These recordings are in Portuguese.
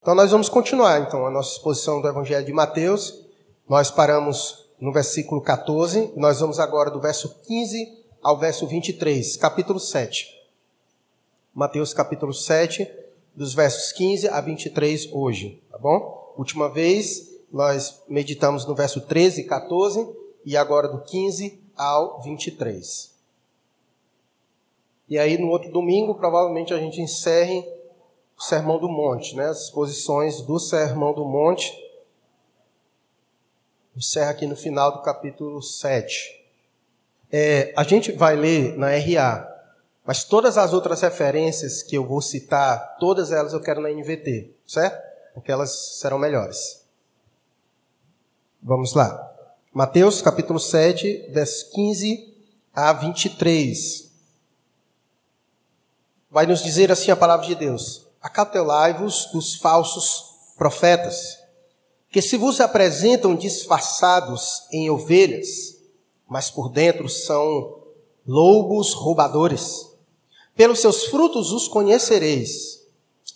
Então nós vamos continuar então a nossa exposição do Evangelho de Mateus. Nós paramos no versículo 14, nós vamos agora do verso 15 ao verso 23, capítulo 7. Mateus capítulo 7, dos versos 15 a 23 hoje, tá bom? Última vez nós meditamos no verso 13 e 14 e agora do 15 ao 23. E aí no outro domingo provavelmente a gente encerre o Sermão do Monte, né? As exposições do Sermão do Monte. Encerra aqui no final do capítulo 7. É, a gente vai ler na RA, mas todas as outras referências que eu vou citar, todas elas eu quero na NVT, certo? Porque elas serão melhores. Vamos lá. Mateus capítulo 7, versos 15 a 23. Vai nos dizer assim a palavra de Deus: Acautelai-vos dos falsos profetas, que se vos apresentam disfarçados em ovelhas, mas por dentro são lobos roubadores. Pelos seus frutos os conhecereis.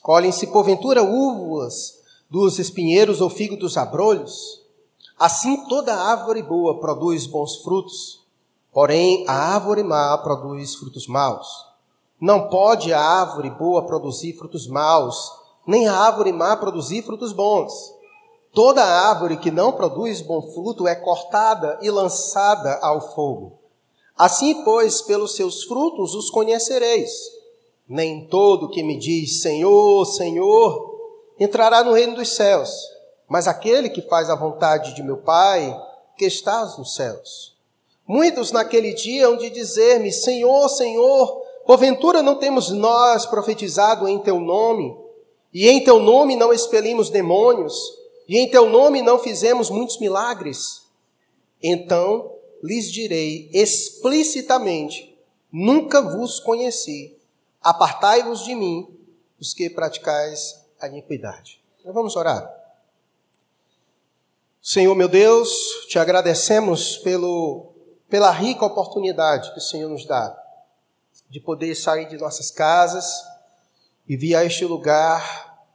Colhem-se porventura uvas dos espinheiros ou figo dos abrolhos? Assim toda árvore boa produz bons frutos, porém a árvore má produz frutos maus. Não pode a árvore boa produzir frutos maus, nem a árvore má produzir frutos bons. Toda árvore que não produz bom fruto é cortada e lançada ao fogo. Assim, pois, pelos seus frutos os conhecereis. Nem todo que me diz Senhor, Senhor, entrará no reino dos céus, mas aquele que faz a vontade de meu Pai, que estás nos céus. Muitos naquele dia hão de dizer-me: Senhor, Senhor, porventura não temos nós profetizado em teu nome, e em teu nome não expelimos demônios, e em teu nome não fizemos muitos milagres? Então lhes direi explicitamente: Nunca vos conheci. Apartai-vos de mim, os que praticais a iniquidade. Então vamos orar. Senhor meu Deus, te agradecemos pelo, pela rica oportunidade que o Senhor nos dá de poder sair de nossas casas e vir a este lugar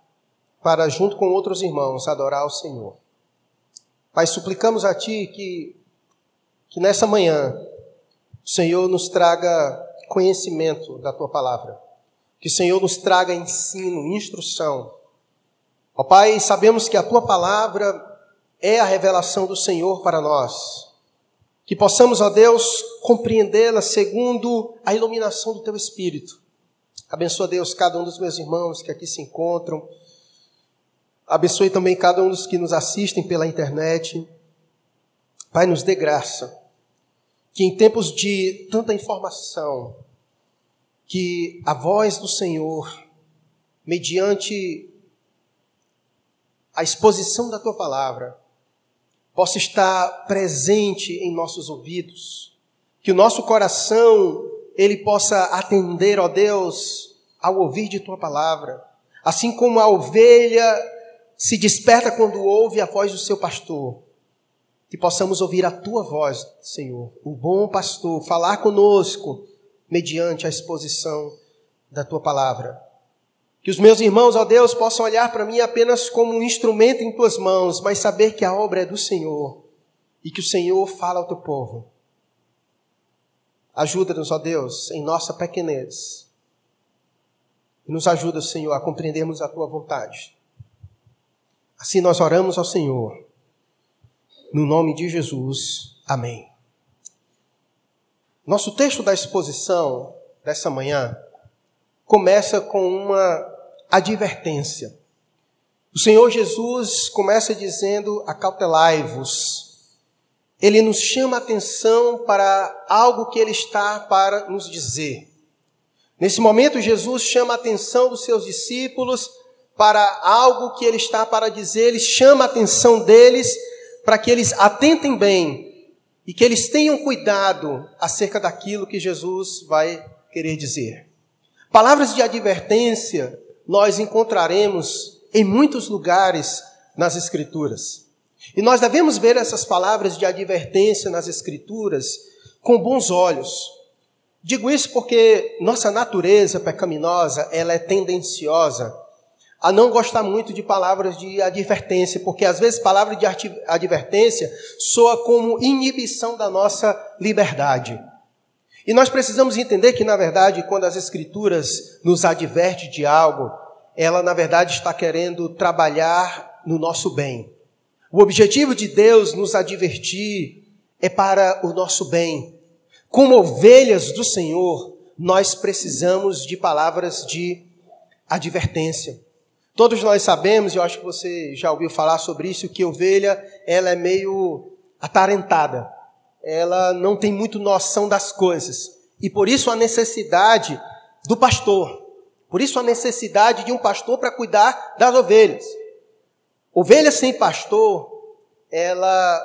para, junto com outros irmãos, adorar o Senhor. Pai, suplicamos a Ti que, que nessa manhã o Senhor nos traga conhecimento da Tua palavra, que o Senhor nos traga ensino, instrução. Ó Pai, sabemos que a Tua palavra é a revelação do Senhor para nós. Que possamos, ó Deus, compreendê-la segundo a iluminação do Teu Espírito. Abençoa, Deus, cada um dos meus irmãos que aqui se encontram. Abençoe também cada um dos que nos assistem pela internet. Pai, nos dê graça. Que em tempos de tanta informação, que a voz do Senhor, mediante a exposição da tua palavra, possa estar presente em nossos ouvidos, que o nosso coração ele possa atender, ó Deus, ao ouvir de tua palavra, assim como a ovelha se desperta quando ouve a voz do seu pastor, que possamos ouvir a tua voz, Senhor, o bom pastor, falar conosco mediante a exposição da tua palavra. Que os meus irmãos, ó Deus, possam olhar para mim apenas como um instrumento em tuas mãos, mas saber que a obra é do Senhor e que o Senhor fala ao teu povo. Ajuda-nos, ó Deus, em nossa pequenez. E nos ajuda, Senhor, a compreendermos a tua vontade. Assim nós oramos ao Senhor. No nome de Jesus. Amém. Nosso texto da exposição dessa manhã começa com uma advertência. O Senhor Jesus começa dizendo: acautelai-vos. Ele nos chama a atenção para algo que ele está para nos dizer. Nesse momento, Jesus chama a atenção dos seus discípulos para algo que ele está para dizer, ele chama a atenção deles para que eles atentem bem e que eles tenham cuidado acerca daquilo que Jesus vai querer dizer. Palavras de advertência nós encontraremos em muitos lugares nas Escrituras. E nós devemos ver essas palavras de advertência nas Escrituras com bons olhos. Digo isso porque nossa natureza pecaminosa, ela é tendenciosa a não gostar muito de palavras de advertência, porque às vezes palavra de advertência soa como inibição da nossa liberdade. E nós precisamos entender que, na verdade, quando as Escrituras nos adverte de algo, ela, na verdade, está querendo trabalhar no nosso bem. O objetivo de Deus nos advertir é para o nosso bem. Como ovelhas do Senhor, nós precisamos de palavras de advertência. Todos nós sabemos, e eu acho que você já ouviu falar sobre isso, que ovelha, ela é meio atarentada. Ela não tem muito noção das coisas. E por isso a necessidade do pastor. Por isso a necessidade de um pastor para cuidar das ovelhas. Ovelha sem pastor, ela,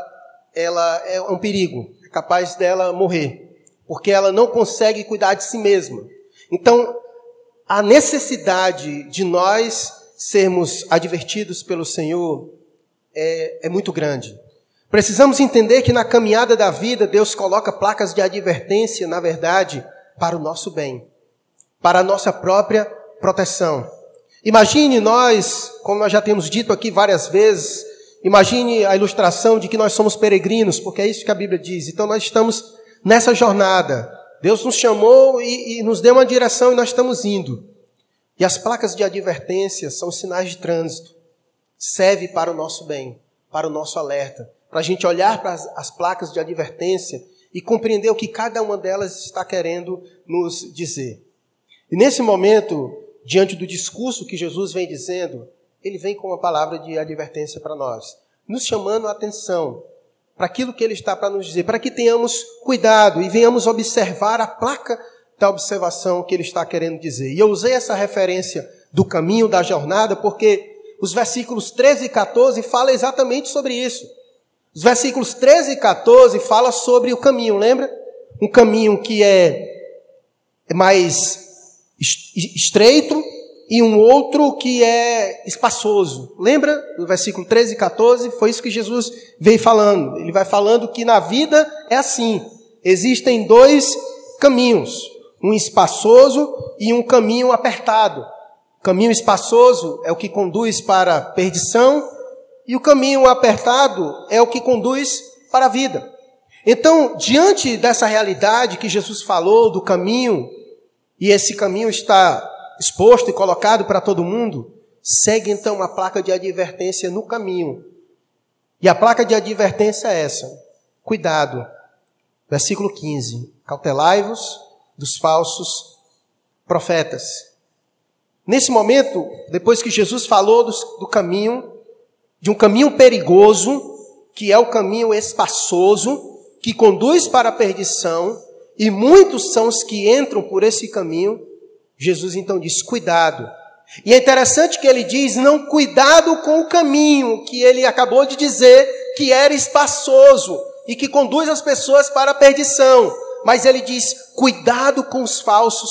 ela é um perigo. É capaz dela morrer. Porque ela não consegue cuidar de si mesma. Então, a necessidade de nós sermos advertidos pelo Senhor é, é muito grande. Precisamos entender que na caminhada da vida, Deus coloca placas de advertência, na verdade, para o nosso bem, para a nossa própria proteção. Imagine nós, como nós já temos dito aqui várias vezes, imagine a ilustração de que nós somos peregrinos, porque é isso que a Bíblia diz. Então nós estamos nessa jornada. Deus nos chamou e, e nos deu uma direção e nós estamos indo. E as placas de advertência são sinais de trânsito. Serve para o nosso bem, para o nosso alerta, para a gente olhar para as, as placas de advertência e compreender o que cada uma delas está querendo nos dizer. E nesse momento, diante do discurso que Jesus vem dizendo, ele vem com uma palavra de advertência para nós, nos chamando a atenção para aquilo que ele está para nos dizer, para que tenhamos cuidado e venhamos observar a placa da observação que ele está querendo dizer. E eu usei essa referência do caminho da jornada porque os versículos 13 e 14 falam exatamente sobre isso. Os versículos 13 e 14 falam sobre o caminho, lembra? Um caminho que é mais estreito e um outro que é espaçoso. Lembra do versículo 13 e 14? Foi isso que Jesus veio falando. Ele vai falando que na vida é assim. Existem dois caminhos um espaçoso e um caminho apertado. Caminho espaçoso é o que conduz para perdição e o caminho apertado é o que conduz para a vida. Então, diante dessa realidade que Jesus falou do caminho, e esse caminho está exposto e colocado para todo mundo, segue então uma placa de advertência no caminho. E a placa de advertência é essa: cuidado. Versículo 15: Cautelai-vos dos falsos profetas. Nesse momento, depois que Jesus falou do, do caminho, de um caminho perigoso, que é o caminho espaçoso, que conduz para a perdição, e muitos são os que entram por esse caminho, Jesus então diz: cuidado. E é interessante que ele diz: não cuidado com o caminho, que ele acabou de dizer que era espaçoso e que conduz as pessoas para a perdição mas ele diz: cuidado com os falsos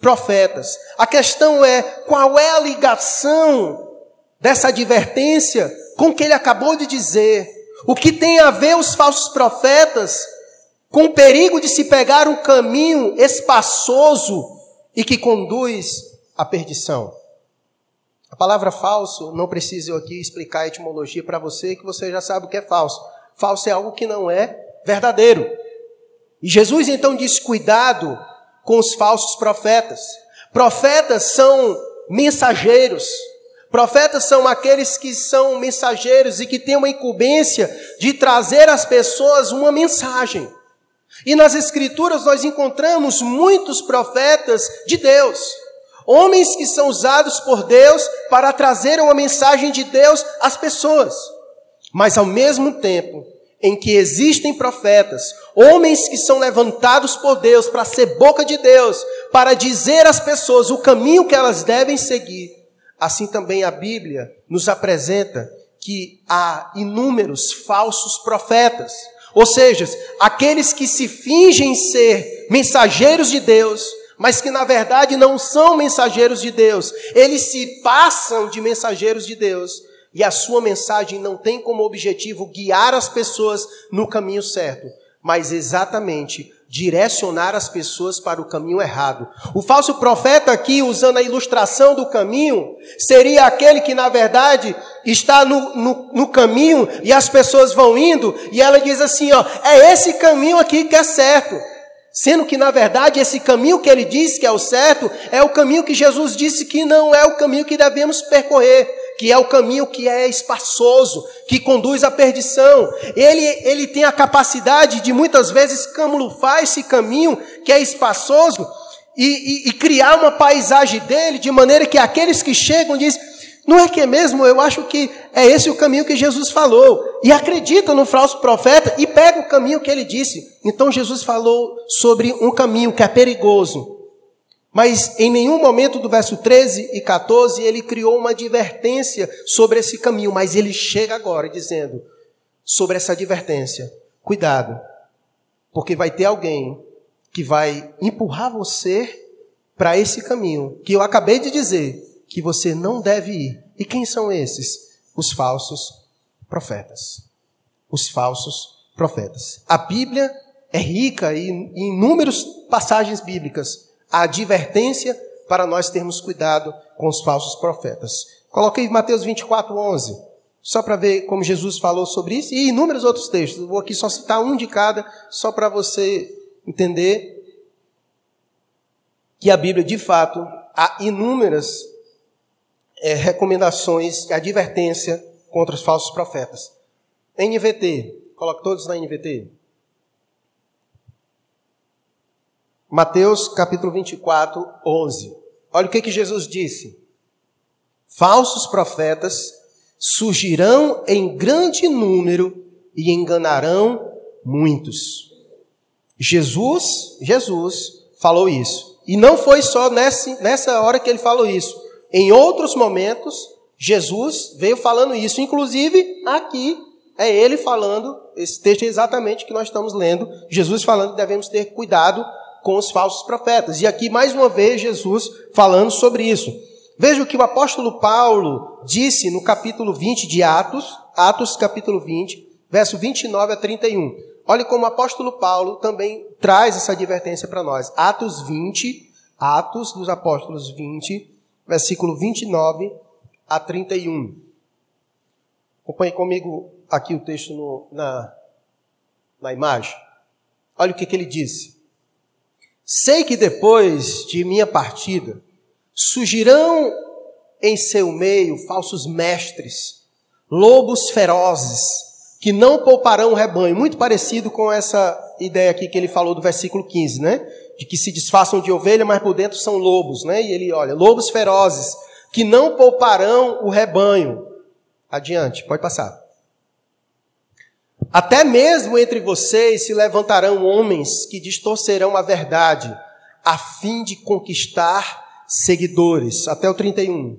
profetas. A questão é qual é a ligação dessa advertência com o que ele acabou de dizer. O que tem a ver os falsos profetas com o perigo de se pegar um caminho espaçoso e que conduz à perdição? A palavra falso, não preciso eu aqui explicar a etimologia para você, que você já sabe o que é falso. Falso é algo que não é verdadeiro. E Jesus então diz: cuidado com os falsos profetas. Profetas são mensageiros. Profetas são aqueles que são mensageiros e que têm uma incumbência de trazer às pessoas uma mensagem. E nas Escrituras nós encontramos muitos profetas de Deus, homens que são usados por Deus para trazer uma mensagem de Deus às pessoas. Mas ao mesmo tempo, em que existem profetas, homens que são levantados por Deus para ser boca de Deus, para dizer às pessoas o caminho que elas devem seguir, assim também a Bíblia nos apresenta que há inúmeros falsos profetas, ou seja, aqueles que se fingem ser mensageiros de Deus, mas que na verdade não são mensageiros de Deus, eles se passam de mensageiros de Deus e a sua mensagem não tem como objetivo guiar as pessoas no caminho certo, mas exatamente direcionar as pessoas para o caminho errado. O falso profeta aqui, usando a ilustração do caminho, seria aquele que, na verdade, está no, no, no, caminho e as pessoas vão indo e ela diz assim: ó, é esse caminho aqui que é certo. Sendo que, na verdade, esse caminho que ele diz que é o certo é o caminho que Jesus disse que não é o caminho que devemos percorrer, que é o caminho que é espaçoso, que conduz à perdição. Ele, ele tem a capacidade de muitas vezes camuflar esse caminho que é espaçoso e, e, e criar uma paisagem dele de maneira que aqueles que chegam dizem não é que é mesmo? Eu acho que é esse o caminho que Jesus falou. E acredita no falso profeta e pega o caminho que ele disse. Então Jesus falou sobre um caminho que é perigoso. Mas em nenhum momento do verso 13 e 14 ele criou uma advertência sobre esse caminho. Mas ele chega agora dizendo sobre essa advertência: cuidado, porque vai ter alguém que vai empurrar você para esse caminho que eu acabei de dizer que você não deve ir. E quem são esses? Os falsos profetas. Os falsos profetas. A Bíblia é rica em inúmeras passagens bíblicas. A advertência para nós termos cuidado com os falsos profetas. Coloquei Mateus 24, 11. Só para ver como Jesus falou sobre isso. E inúmeros outros textos. vou aqui só citar um de cada, só para você entender que a Bíblia, de fato, há inúmeras é, recomendações, advertência contra os falsos profetas. NVT, coloque todos na NVT. Mateus capítulo 24, 11. Olha o que, que Jesus disse. Falsos profetas surgirão em grande número e enganarão muitos. Jesus, Jesus falou isso. E não foi só nessa, nessa hora que ele falou isso. Em outros momentos, Jesus veio falando isso, inclusive aqui é ele falando, esse texto é exatamente que nós estamos lendo, Jesus falando que devemos ter cuidado com os falsos profetas. E aqui, mais uma vez, Jesus falando sobre isso. Veja o que o apóstolo Paulo disse no capítulo 20 de Atos, Atos capítulo 20, verso 29 a 31. Olhe como o apóstolo Paulo também traz essa advertência para nós. Atos 20, Atos dos Apóstolos 20, versículo 29 a 31. Acompanhe comigo aqui o texto no, na, na imagem. Olha o que, que ele disse. Sei que depois de minha partida surgirão em seu meio falsos mestres, lobos ferozes, que não pouparão o rebanho. Muito parecido com essa ideia aqui que ele falou do versículo 15, né? de que se disfarçam de ovelha, mas por dentro são lobos, né? E ele olha, lobos ferozes, que não pouparão o rebanho. Adiante, pode passar. Até mesmo entre vocês se levantarão homens que distorcerão a verdade, a fim de conquistar seguidores. Até o 31.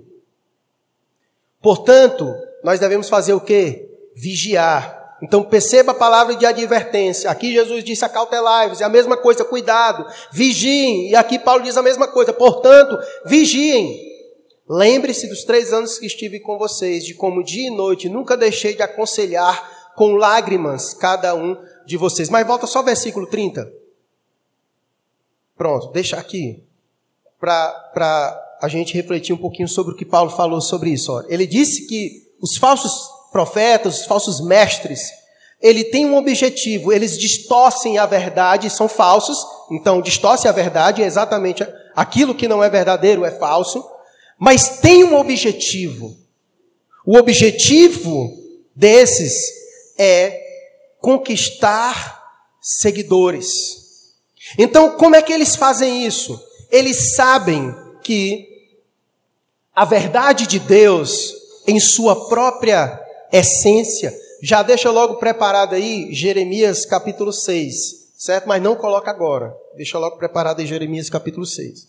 Portanto, nós devemos fazer o quê? Vigiar então perceba a palavra de advertência. Aqui Jesus disse acautelai-vos, é a mesma coisa, cuidado, vigiem. E aqui Paulo diz a mesma coisa, portanto, vigiem. Lembre-se dos três anos que estive com vocês, de como dia e noite nunca deixei de aconselhar com lágrimas cada um de vocês. Mas volta só ao versículo 30. Pronto, deixa aqui, para a gente refletir um pouquinho sobre o que Paulo falou sobre isso. Ó. Ele disse que os falsos profetas, os falsos mestres, ele tem um objetivo, eles distorcem a verdade, são falsos, então distorce a verdade, é exatamente aquilo que não é verdadeiro é falso, mas tem um objetivo. O objetivo desses é conquistar seguidores. Então, como é que eles fazem isso? Eles sabem que a verdade de Deus, em sua própria essência. Já deixa logo preparado aí Jeremias capítulo 6, certo? Mas não coloca agora. Deixa logo preparado aí Jeremias capítulo 6.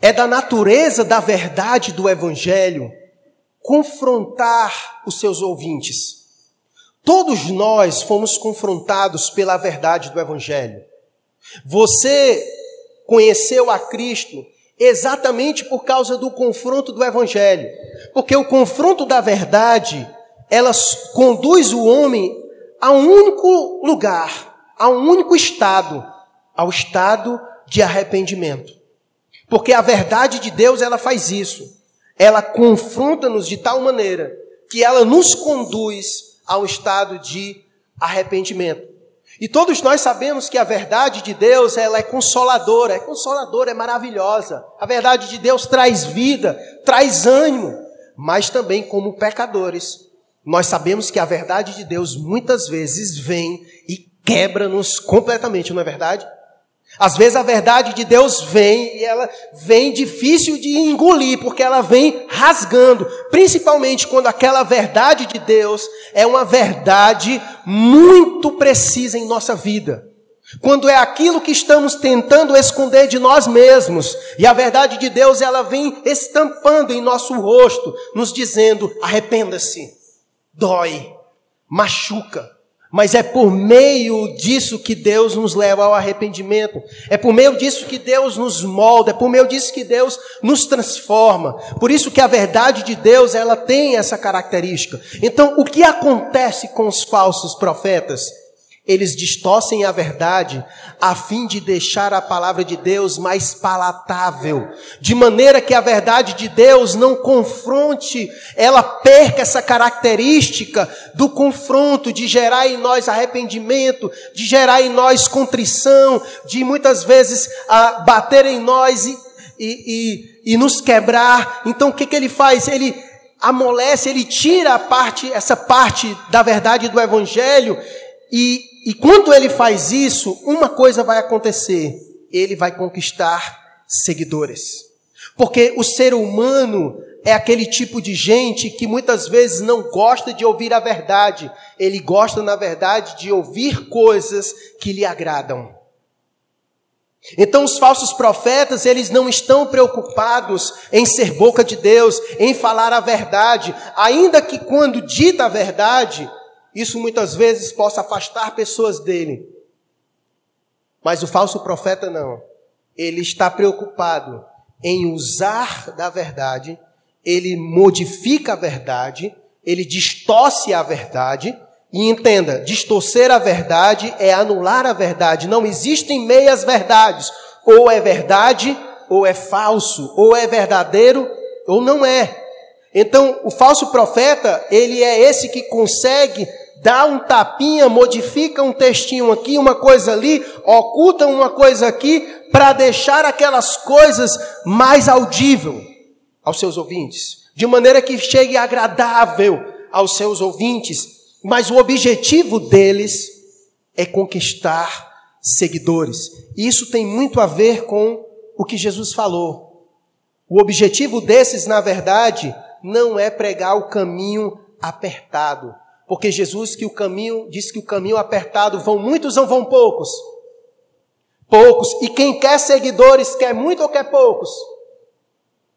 É da natureza da verdade do evangelho confrontar os seus ouvintes. Todos nós fomos confrontados pela verdade do evangelho. Você conheceu a Cristo exatamente por causa do confronto do evangelho. Porque o confronto da verdade, ela conduz o homem a um único lugar, a um único estado, ao estado de arrependimento. Porque a verdade de Deus, ela faz isso. Ela confronta-nos de tal maneira que ela nos conduz ao estado de arrependimento. E todos nós sabemos que a verdade de Deus, ela é consoladora, é consoladora, é maravilhosa. A verdade de Deus traz vida, traz ânimo, mas também como pecadores, nós sabemos que a verdade de Deus muitas vezes vem e quebra-nos completamente, não é verdade? Às vezes a verdade de Deus vem e ela vem difícil de engolir, porque ela vem rasgando, principalmente quando aquela verdade de Deus é uma verdade muito precisa em nossa vida. Quando é aquilo que estamos tentando esconder de nós mesmos, e a verdade de Deus ela vem estampando em nosso rosto, nos dizendo: arrependa-se, dói, machuca, mas é por meio disso que Deus nos leva ao arrependimento. É por meio disso que Deus nos molda, é por meio disso que Deus nos transforma. Por isso que a verdade de Deus, ela tem essa característica. Então, o que acontece com os falsos profetas? Eles distorcem a verdade a fim de deixar a palavra de Deus mais palatável, de maneira que a verdade de Deus não confronte, ela perca essa característica do confronto, de gerar em nós arrependimento, de gerar em nós contrição, de muitas vezes a, bater em nós e, e, e, e nos quebrar. Então o que, que ele faz? Ele amolece, ele tira a parte, essa parte da verdade do evangelho e e quando ele faz isso, uma coisa vai acontecer: ele vai conquistar seguidores. Porque o ser humano é aquele tipo de gente que muitas vezes não gosta de ouvir a verdade, ele gosta, na verdade, de ouvir coisas que lhe agradam. Então, os falsos profetas, eles não estão preocupados em ser boca de Deus, em falar a verdade, ainda que quando dita a verdade, isso muitas vezes possa afastar pessoas dele. Mas o falso profeta não. Ele está preocupado em usar da verdade, ele modifica a verdade, ele distorce a verdade. E entenda, distorcer a verdade é anular a verdade. Não existem meias verdades. Ou é verdade, ou é falso. Ou é verdadeiro, ou não é. Então, o falso profeta, ele é esse que consegue dá um tapinha, modifica um textinho aqui, uma coisa ali, oculta uma coisa aqui, para deixar aquelas coisas mais audível aos seus ouvintes, de maneira que chegue agradável aos seus ouvintes, mas o objetivo deles é conquistar seguidores. E isso tem muito a ver com o que Jesus falou. O objetivo desses, na verdade, não é pregar o caminho apertado, porque Jesus que o caminho disse que o caminho apertado vão muitos ou vão poucos? Poucos. E quem quer seguidores quer muito ou quer poucos?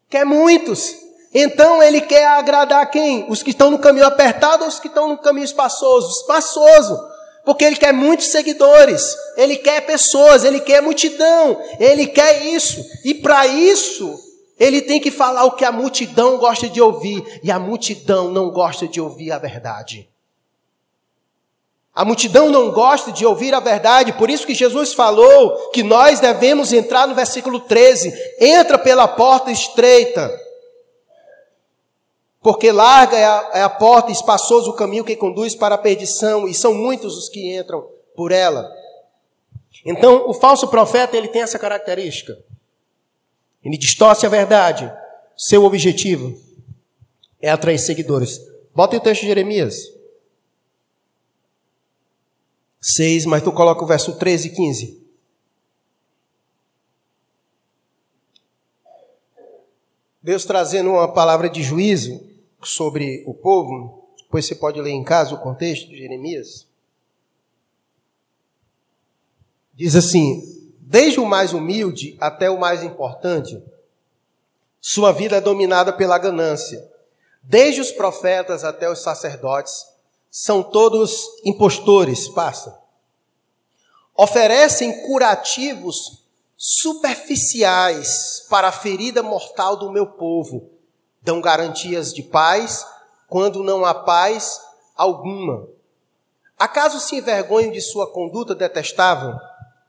Quer muitos. Então ele quer agradar quem? Os que estão no caminho apertado ou os que estão no caminho espaçoso? Espaçoso. Porque ele quer muitos seguidores, ele quer pessoas, ele quer multidão, ele quer isso. E para isso, ele tem que falar o que a multidão gosta de ouvir, e a multidão não gosta de ouvir a verdade. A multidão não gosta de ouvir a verdade, por isso que Jesus falou que nós devemos entrar no versículo 13: entra pela porta estreita, porque larga é a, é a porta, espaçoso o caminho que conduz para a perdição, e são muitos os que entram por ela. Então, o falso profeta ele tem essa característica. Ele distorce a verdade. Seu objetivo é atrair seguidores. Bota o texto de Jeremias. 6, mas tu coloca o verso 13 e 15. Deus trazendo uma palavra de juízo sobre o povo, depois você pode ler em casa o contexto de Jeremias. Diz assim: Desde o mais humilde até o mais importante, sua vida é dominada pela ganância. Desde os profetas até os sacerdotes, são todos impostores, passa. Oferecem curativos superficiais para a ferida mortal do meu povo. Dão garantias de paz quando não há paz alguma. Acaso se envergonham de sua conduta detestável?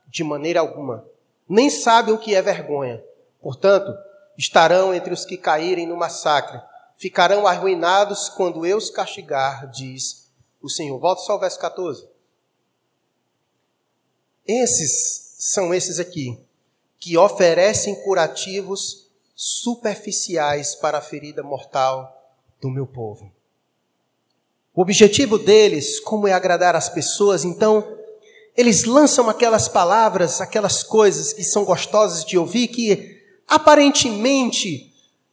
De maneira alguma. Nem sabem o que é vergonha. Portanto, estarão entre os que caírem no massacre. Ficarão arruinados quando eu os castigar, diz o Senhor. Volta só ao verso 14. Esses são esses aqui, que oferecem curativos superficiais para a ferida mortal do meu povo. O objetivo deles, como é agradar as pessoas, então, eles lançam aquelas palavras, aquelas coisas que são gostosas de ouvir, que aparentemente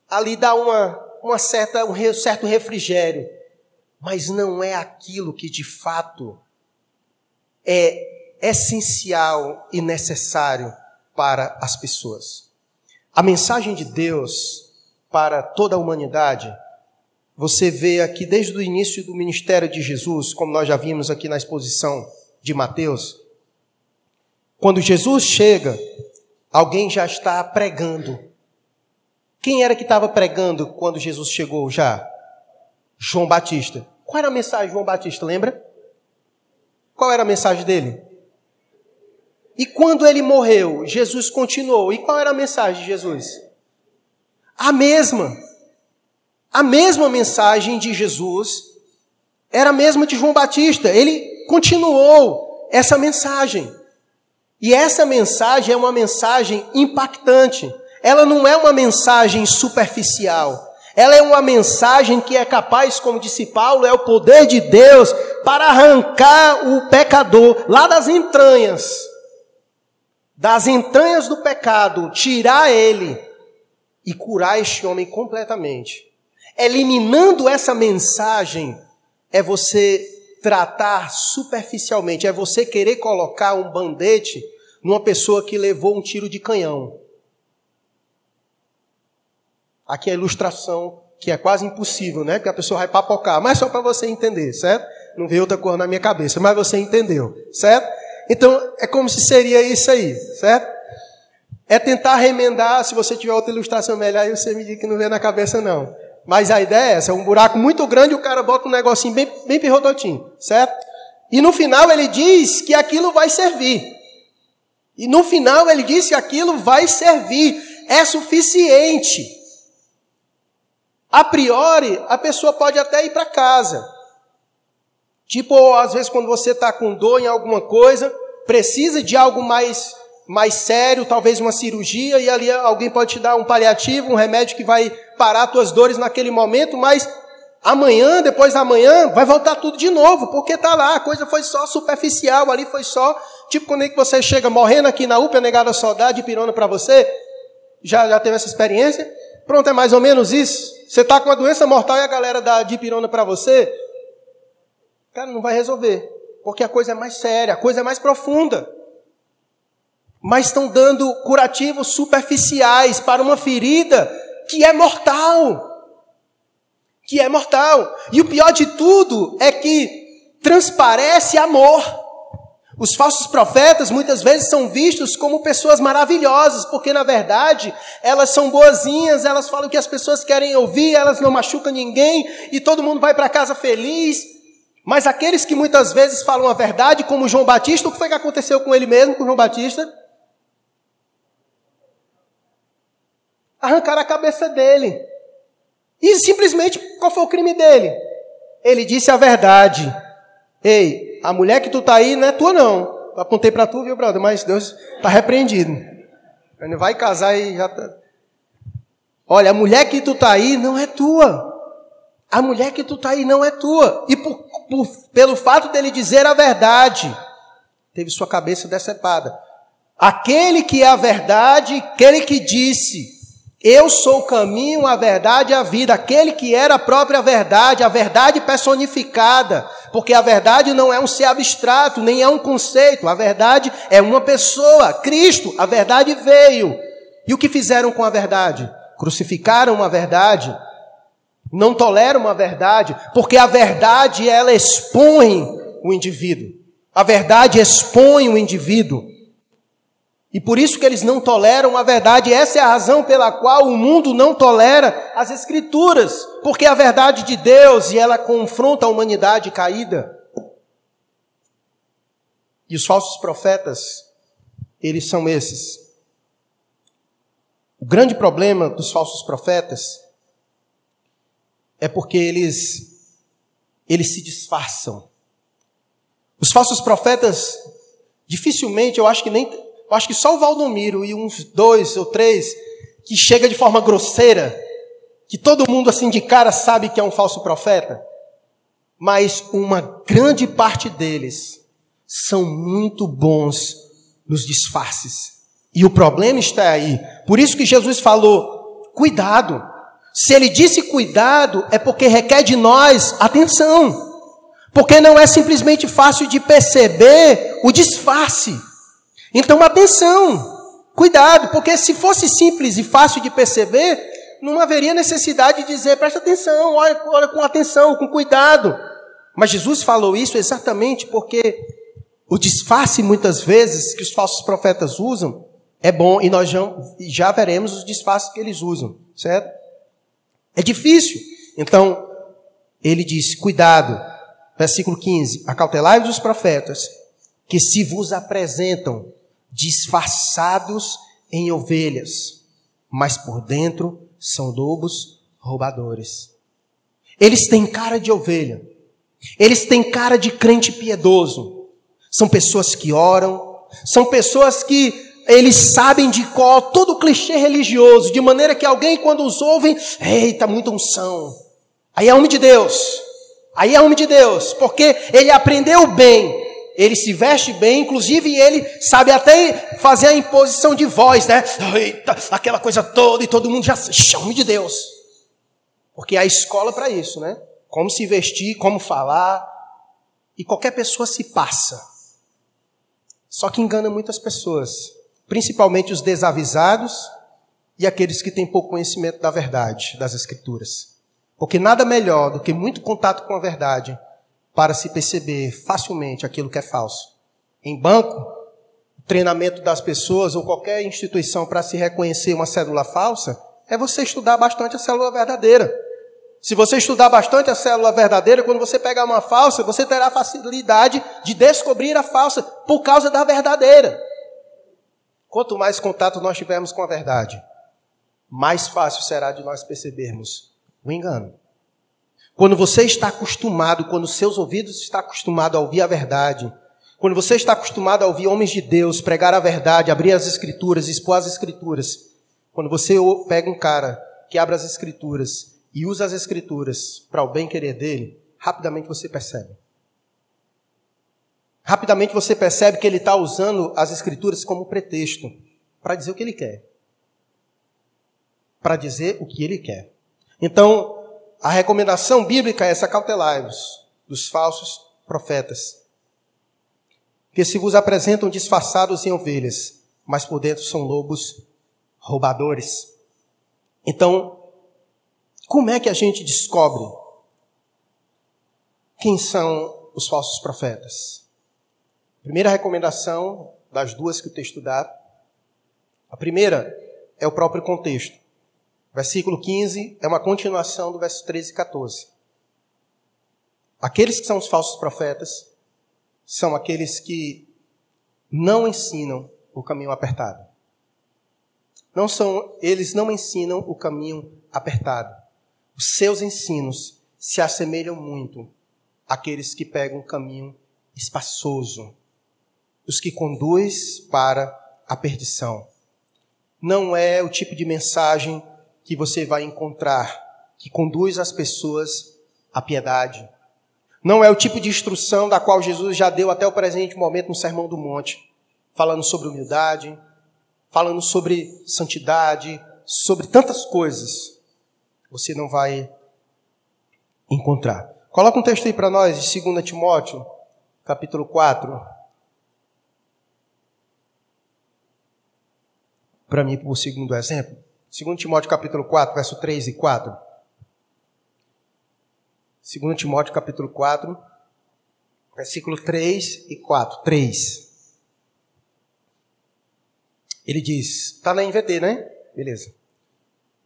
ali dá uma, uma certa, um certo refrigério, mas não é aquilo que de fato é essencial e necessário para as pessoas. A mensagem de Deus para toda a humanidade você vê aqui desde o início do ministério de Jesus, como nós já vimos aqui na exposição de Mateus, quando Jesus chega, alguém já está pregando. Quem era que estava pregando quando Jesus chegou já? João Batista. Qual era a mensagem de João Batista, lembra? Qual era a mensagem dele? E quando ele morreu, Jesus continuou. E qual era a mensagem de Jesus? A mesma. A mesma mensagem de Jesus era a mesma de João Batista. Ele continuou essa mensagem. E essa mensagem é uma mensagem impactante. Ela não é uma mensagem superficial. Ela é uma mensagem que é capaz, como disse Paulo, é o poder de Deus para arrancar o pecador lá das entranhas, das entranhas do pecado, tirar ele e curar este homem completamente. Eliminando essa mensagem é você tratar superficialmente, é você querer colocar um bandete numa pessoa que levou um tiro de canhão. Aqui é a ilustração que é quase impossível, né? Porque a pessoa vai papocar, mas só para você entender, certo? Não veio outra cor na minha cabeça, mas você entendeu, certo? Então, é como se seria isso aí, certo? É tentar remendar, se você tiver outra ilustração melhor, aí você me diz que não veio na cabeça não. Mas a ideia é essa, é um buraco muito grande o cara bota um negocinho bem, bem perrodotinho, certo? E no final ele diz que aquilo vai servir. E no final ele diz que aquilo vai servir, é suficiente. A priori, a pessoa pode até ir para casa. Tipo, às vezes quando você está com dor em alguma coisa, precisa de algo mais mais sério, talvez uma cirurgia, e ali alguém pode te dar um paliativo, um remédio que vai parar tuas dores naquele momento, mas amanhã, depois da manhã, vai voltar tudo de novo, porque está lá, a coisa foi só superficial, ali foi só, tipo quando é que você chega morrendo aqui na UPA, negada a saudade, pirona para você, já, já teve essa experiência? Pronto, é mais ou menos isso. Você está com uma doença mortal e a galera dá dipirona para você, cara, não vai resolver, porque a coisa é mais séria, a coisa é mais profunda mas estão dando curativos superficiais para uma ferida que é mortal. Que é mortal. E o pior de tudo é que transparece amor. Os falsos profetas muitas vezes são vistos como pessoas maravilhosas, porque na verdade elas são boazinhas, elas falam o que as pessoas querem ouvir, elas não machucam ninguém e todo mundo vai para casa feliz. Mas aqueles que muitas vezes falam a verdade, como João Batista, o que foi que aconteceu com ele mesmo, com João Batista? arrancaram a cabeça dele. E simplesmente, qual foi o crime dele? Ele disse a verdade. Ei, a mulher que tu tá aí não é tua não. Eu apontei para tu, viu, brother? Mas Deus está repreendido. Ele vai casar e já tá. Olha, a mulher que tu tá aí não é tua. A mulher que tu tá aí não é tua. E por, por, pelo fato dele dizer a verdade, teve sua cabeça decepada. Aquele que é a verdade, aquele que disse, eu sou o caminho, a verdade e a vida, aquele que era a própria verdade, a verdade personificada, porque a verdade não é um ser abstrato, nem é um conceito, a verdade é uma pessoa, Cristo, a verdade veio. E o que fizeram com a verdade? Crucificaram a verdade, não toleram a verdade, porque a verdade ela expõe o indivíduo. A verdade expõe o indivíduo. E por isso que eles não toleram a verdade. Essa é a razão pela qual o mundo não tolera as Escrituras, porque a verdade de Deus e ela confronta a humanidade caída. E os falsos profetas, eles são esses. O grande problema dos falsos profetas é porque eles eles se disfarçam. Os falsos profetas dificilmente, eu acho que nem eu acho que só o Valdomiro e uns dois ou três que chega de forma grosseira, que todo mundo assim de cara sabe que é um falso profeta, mas uma grande parte deles são muito bons nos disfarces. E o problema está aí. Por isso que Jesus falou: cuidado. Se ele disse cuidado, é porque requer de nós atenção. Porque não é simplesmente fácil de perceber o disfarce. Então, atenção. Cuidado, porque se fosse simples e fácil de perceber, não haveria necessidade de dizer, presta atenção, olha, olha com atenção, com cuidado. Mas Jesus falou isso exatamente porque o disfarce, muitas vezes, que os falsos profetas usam, é bom e nós já, já veremos os disfarces que eles usam, certo? É difícil. Então, ele diz: cuidado. Versículo 15: Acautelai-vos dos profetas, que se vos apresentam disfarçados em ovelhas, mas por dentro são lobos roubadores. Eles têm cara de ovelha, eles têm cara de crente piedoso, são pessoas que oram, são pessoas que eles sabem de cor todo o clichê religioso, de maneira que alguém, quando os ouvem, eita, muita unção. Aí é homem de Deus. Aí é homem de Deus, porque ele aprendeu bem, ele se veste bem, inclusive ele sabe até fazer a imposição de voz, né? Eita, aquela coisa toda e todo mundo já chama de Deus. Porque há escola para isso, né? Como se vestir, como falar, e qualquer pessoa se passa. Só que engana muitas pessoas principalmente os desavisados e aqueles que têm pouco conhecimento da verdade, das Escrituras. Porque nada melhor do que muito contato com a verdade para se perceber facilmente aquilo que é falso. Em banco, treinamento das pessoas ou qualquer instituição para se reconhecer uma célula falsa é você estudar bastante a célula verdadeira. Se você estudar bastante a célula verdadeira, quando você pegar uma falsa, você terá facilidade de descobrir a falsa por causa da verdadeira. Quanto mais contato nós tivermos com a verdade, mais fácil será de nós percebermos o engano. Quando você está acostumado, quando seus ouvidos estão acostumados a ouvir a verdade, quando você está acostumado a ouvir homens de Deus pregar a verdade, abrir as escrituras, expor as escrituras, quando você pega um cara que abre as escrituras e usa as escrituras para o bem querer dele, rapidamente você percebe. Rapidamente você percebe que ele está usando as escrituras como pretexto para dizer o que ele quer. Para dizer o que ele quer. Então, a recomendação bíblica é essa: cautelai-vos dos falsos profetas, que se vos apresentam disfarçados em ovelhas, mas por dentro são lobos roubadores. Então, como é que a gente descobre quem são os falsos profetas? Primeira recomendação das duas que o texto dá. A primeira é o próprio contexto. Versículo 15 é uma continuação do verso 13 e 14. Aqueles que são os falsos profetas são aqueles que não ensinam o caminho apertado. Não são, eles não ensinam o caminho apertado. Os seus ensinos se assemelham muito àqueles que pegam um caminho espaçoso, os que conduz para a perdição. Não é o tipo de mensagem que você vai encontrar que conduz as pessoas à piedade. Não é o tipo de instrução da qual Jesus já deu até o presente momento no Sermão do Monte, falando sobre humildade, falando sobre santidade, sobre tantas coisas. Você não vai encontrar. Coloca um texto aí para nós, de 2 Timóteo, capítulo 4. para mim por segundo exemplo? 2 Timóteo capítulo 4, verso 3 e 4. 2 Timóteo capítulo 4, versículo 3 e 4. 3. Ele diz, está na NVT, né? Beleza.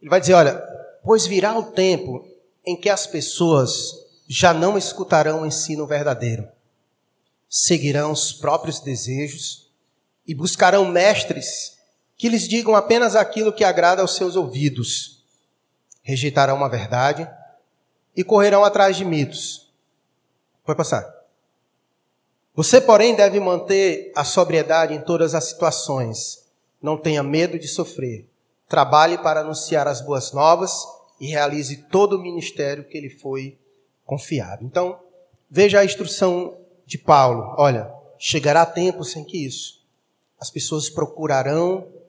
Ele vai dizer, olha, pois virá o tempo em que as pessoas já não escutarão o ensino verdadeiro. seguirão os próprios desejos e buscarão mestres que lhes digam apenas aquilo que agrada aos seus ouvidos. Rejeitarão a verdade e correrão atrás de mitos. Pode passar. Você, porém, deve manter a sobriedade em todas as situações. Não tenha medo de sofrer. Trabalhe para anunciar as boas novas e realize todo o ministério que lhe foi confiado. Então, veja a instrução de Paulo. Olha, chegará tempo sem que isso. As pessoas procurarão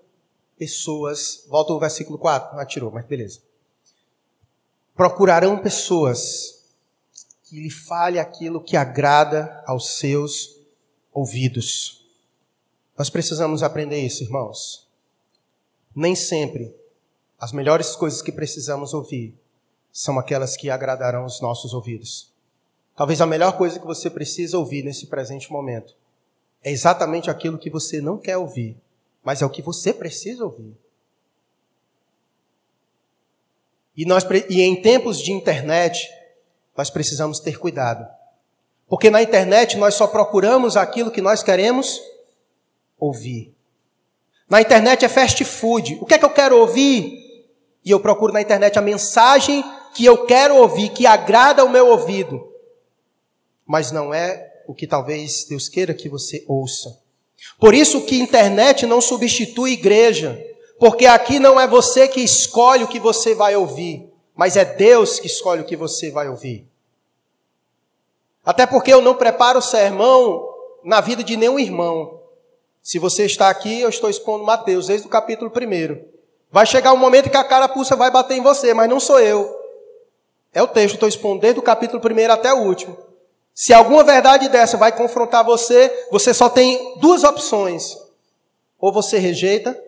pessoas. Volta o versículo 4. Ah, mas beleza. Procurarão pessoas que lhe fale aquilo que agrada aos seus ouvidos. Nós precisamos aprender isso, irmãos. Nem sempre as melhores coisas que precisamos ouvir são aquelas que agradarão os nossos ouvidos. Talvez a melhor coisa que você precisa ouvir nesse presente momento é exatamente aquilo que você não quer ouvir, mas é o que você precisa ouvir. E, nós, e em tempos de internet, nós precisamos ter cuidado. Porque na internet nós só procuramos aquilo que nós queremos ouvir. Na internet é fast food. O que é que eu quero ouvir? E eu procuro na internet a mensagem que eu quero ouvir, que agrada ao meu ouvido. Mas não é o que talvez Deus queira que você ouça. Por isso que internet não substitui igreja, porque aqui não é você que escolhe o que você vai ouvir, mas é Deus que escolhe o que você vai ouvir. Até porque eu não preparo sermão na vida de nenhum irmão. Se você está aqui, eu estou expondo Mateus, desde o capítulo 1. Vai chegar um momento que a carapuça vai bater em você, mas não sou eu. É o texto, estou expondo desde o capítulo 1 até o último. Se alguma verdade dessa vai confrontar você, você só tem duas opções. Ou você rejeita,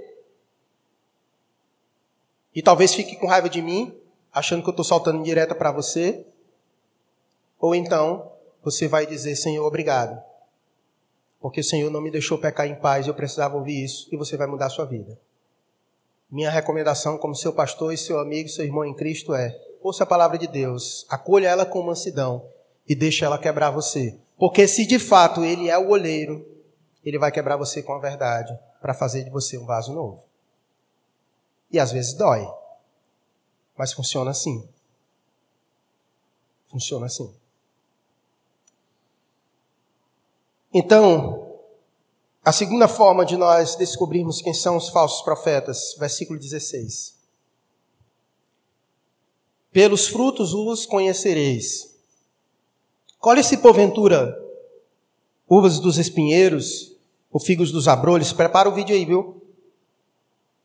e talvez fique com raiva de mim, achando que eu estou soltando direta para você. Ou então, você vai dizer, Senhor, obrigado. Porque o Senhor não me deixou pecar em paz, eu precisava ouvir isso, e você vai mudar a sua vida. Minha recomendação como seu pastor e seu amigo, seu irmão em Cristo é: ouça a palavra de Deus, acolha ela com mansidão e deixe ela quebrar você. Porque se de fato ele é o olheiro, ele vai quebrar você com a verdade para fazer de você um vaso novo. E às vezes dói. Mas funciona assim. Funciona assim. Então, a segunda forma de nós descobrirmos quem são os falsos profetas, versículo 16. Pelos frutos os conhecereis. Colhe-se porventura uvas dos espinheiros ou figos dos abrolhos. Prepara o vídeo aí, viu?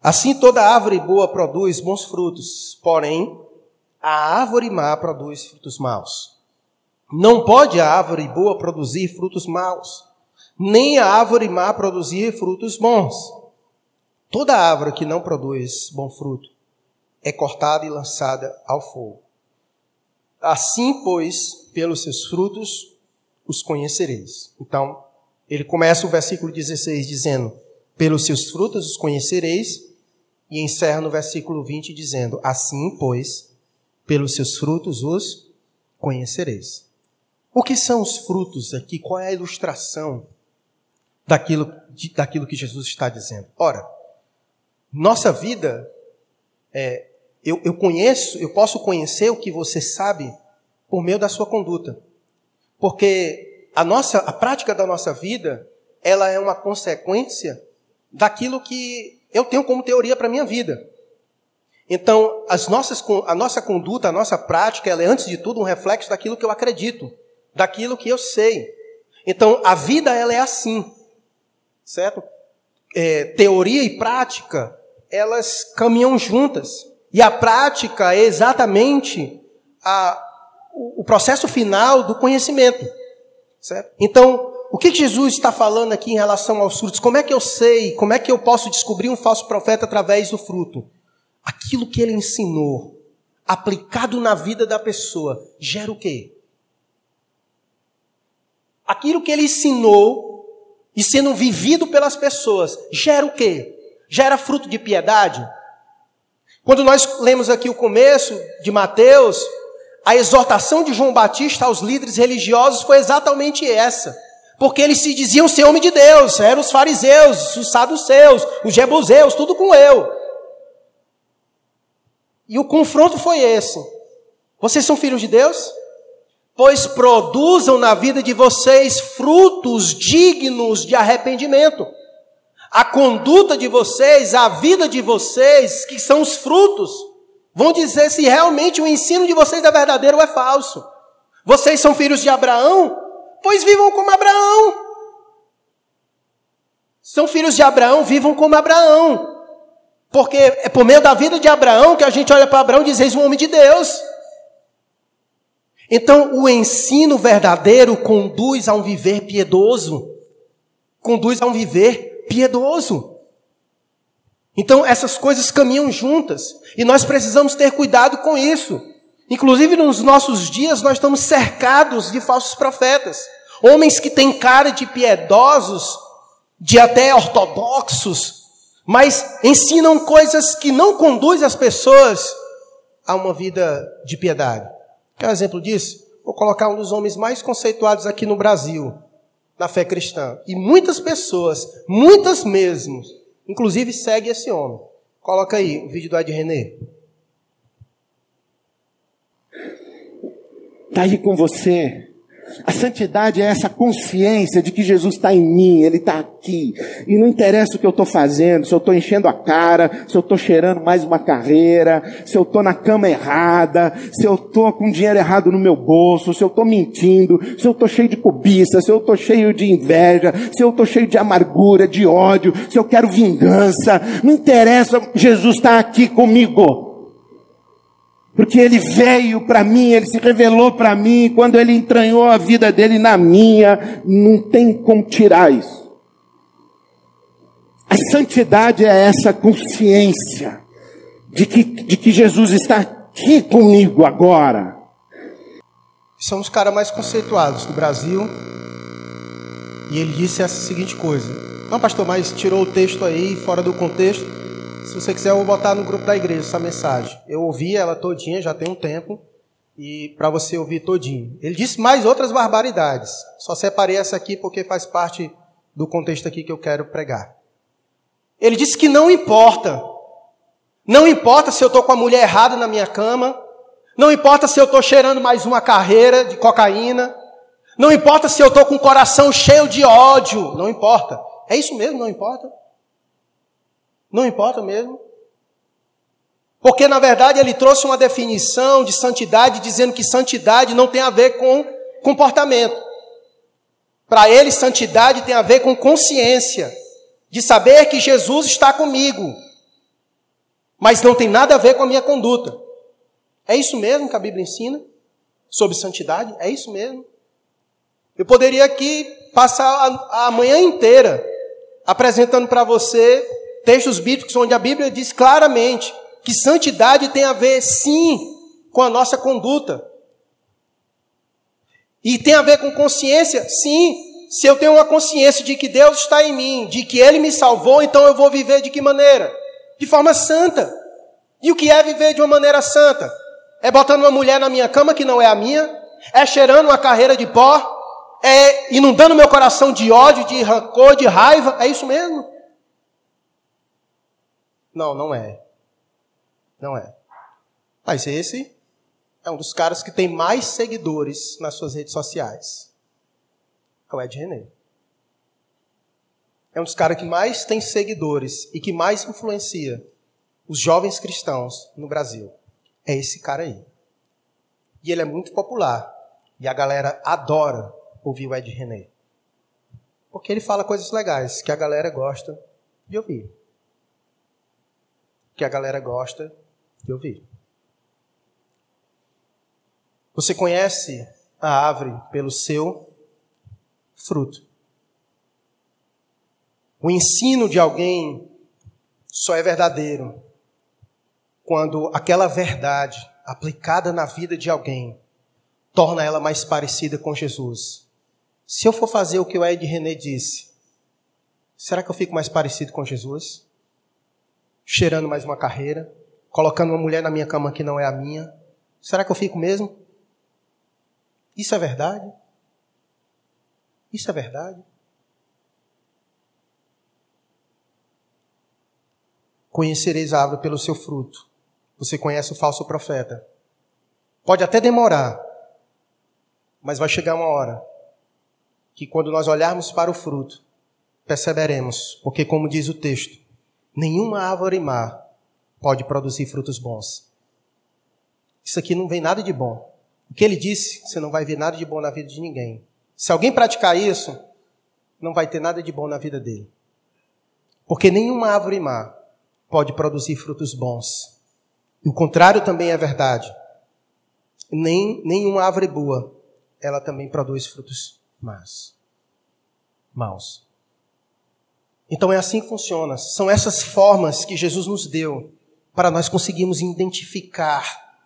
Assim toda árvore boa produz bons frutos, porém a árvore má produz frutos maus. Não pode a árvore boa produzir frutos maus nem a árvore má produzir frutos bons. Toda árvore que não produz bom fruto é cortada e lançada ao fogo. Assim, pois, pelos seus frutos os conhecereis. Então, ele começa o versículo 16 dizendo: Pelos seus frutos os conhecereis, e encerra no versículo 20 dizendo: Assim, pois, pelos seus frutos os conhecereis. O que são os frutos aqui? Qual é a ilustração? daquilo, daquilo que Jesus está dizendo. Ora, nossa vida, é, eu, eu conheço, eu posso conhecer o que você sabe por meio da sua conduta. Porque a nossa, a prática da nossa vida, ela é uma consequência daquilo que eu tenho como teoria para a minha vida. Então, as nossas, a nossa conduta, a nossa prática, ela é antes de tudo um reflexo daquilo que eu acredito, daquilo que eu sei. Então, a vida ela é assim certo? É, teoria e prática, elas caminham juntas. E a prática é exatamente a, o, processo final do conhecimento. Certo? Então, o que Jesus está falando aqui em relação aos frutos? Como é que eu sei? Como é que eu posso descobrir um falso profeta através do fruto? Aquilo que ele ensinou, aplicado na vida da pessoa, gera o quê? Aquilo que ele ensinou e sendo vivido pelas pessoas, gera o quê? Gera fruto de piedade? Quando nós lemos aqui o começo de Mateus, a exortação de João Batista aos líderes religiosos foi exatamente essa. Porque eles se diziam ser homem de Deus, eram os fariseus, os saduceus, os jebuseus, tudo com eu. E o confronto foi esse. Vocês são filhos de Deus? Pois produzam na vida de vocês frutos dignos de arrependimento. A conduta de vocês, a vida de vocês, que são os frutos, vão dizer se realmente o ensino de vocês é verdadeiro ou é falso. Vocês são filhos de Abraão? Pois vivam como Abraão. São filhos de Abraão, vivam como Abraão. Porque é por meio da vida de Abraão que a gente olha para Abraão e diz: Eis um homem de Deus. Então, o ensino verdadeiro conduz a um viver piedoso. Conduz a um viver piedoso. Então, essas coisas caminham juntas. E nós precisamos ter cuidado com isso. Inclusive, nos nossos dias, nós estamos cercados de falsos profetas. Homens que têm cara de piedosos, de até ortodoxos, mas ensinam coisas que não conduzem as pessoas a uma vida de piedade. Quer um exemplo disso? Vou colocar um dos homens mais conceituados aqui no Brasil, na fé cristã. E muitas pessoas, muitas mesmo, inclusive segue esse homem. Coloca aí o vídeo do Ed René. Está aí com você a santidade é essa consciência de que Jesus está em mim, Ele está aqui. E não interessa o que eu estou fazendo, se eu estou enchendo a cara, se eu estou cheirando mais uma carreira, se eu estou na cama errada, se eu estou com dinheiro errado no meu bolso, se eu estou mentindo, se eu estou cheio de cobiça, se eu estou cheio de inveja, se eu estou cheio de amargura, de ódio, se eu quero vingança. Não interessa, Jesus está aqui comigo. Porque ele veio para mim, ele se revelou para mim, quando ele entranhou a vida dele na minha, não tem como tirar isso. A santidade é essa consciência de que, de que Jesus está aqui comigo agora. São os caras mais conceituados do Brasil. E ele disse essa seguinte coisa: Não, pastor, mas tirou o texto aí fora do contexto. Se você quiser, eu vou botar no grupo da igreja essa mensagem. Eu ouvi ela todinha, já tem um tempo, e para você ouvir todinho. Ele disse mais outras barbaridades. Só separei essa aqui porque faz parte do contexto aqui que eu quero pregar. Ele disse que não importa. Não importa se eu estou com a mulher errada na minha cama. Não importa se eu estou cheirando mais uma carreira de cocaína. Não importa se eu estou com o coração cheio de ódio. Não importa. É isso mesmo, não importa. Não importa mesmo. Porque, na verdade, ele trouxe uma definição de santidade, dizendo que santidade não tem a ver com comportamento. Para ele, santidade tem a ver com consciência, de saber que Jesus está comigo, mas não tem nada a ver com a minha conduta. É isso mesmo que a Bíblia ensina sobre santidade? É isso mesmo. Eu poderia aqui passar a, a manhã inteira apresentando para você textos bíblicos onde a Bíblia diz claramente que santidade tem a ver, sim, com a nossa conduta. E tem a ver com consciência? Sim. Se eu tenho uma consciência de que Deus está em mim, de que Ele me salvou, então eu vou viver de que maneira? De forma santa. E o que é viver de uma maneira santa? É botando uma mulher na minha cama que não é a minha? É cheirando uma carreira de pó? É inundando meu coração de ódio, de rancor, de raiva? É isso mesmo? Não, não é. Não é. Mas esse é um dos caras que tem mais seguidores nas suas redes sociais. É o Ed René. É um dos caras que mais tem seguidores e que mais influencia os jovens cristãos no Brasil. É esse cara aí. E ele é muito popular. E a galera adora ouvir o Ed René. Porque ele fala coisas legais que a galera gosta de ouvir que a galera gosta de ouvir. Você conhece a árvore pelo seu fruto. O ensino de alguém só é verdadeiro quando aquela verdade aplicada na vida de alguém torna ela mais parecida com Jesus. Se eu for fazer o que o Ed René disse, será que eu fico mais parecido com Jesus? Cheirando mais uma carreira, colocando uma mulher na minha cama que não é a minha. Será que eu fico mesmo? Isso é verdade? Isso é verdade? Conhecereis a árvore pelo seu fruto. Você conhece o falso profeta. Pode até demorar, mas vai chegar uma hora que quando nós olharmos para o fruto, perceberemos, porque como diz o texto, nenhuma árvore má pode produzir frutos bons. Isso aqui não vem nada de bom. O que ele disse, você não vai ver nada de bom na vida de ninguém. Se alguém praticar isso, não vai ter nada de bom na vida dele. Porque nenhuma árvore má pode produzir frutos bons. E o contrário também é verdade. Nem nenhuma árvore boa, ela também produz frutos más. Maus. Então é assim que funciona. São essas formas que Jesus nos deu para nós conseguirmos identificar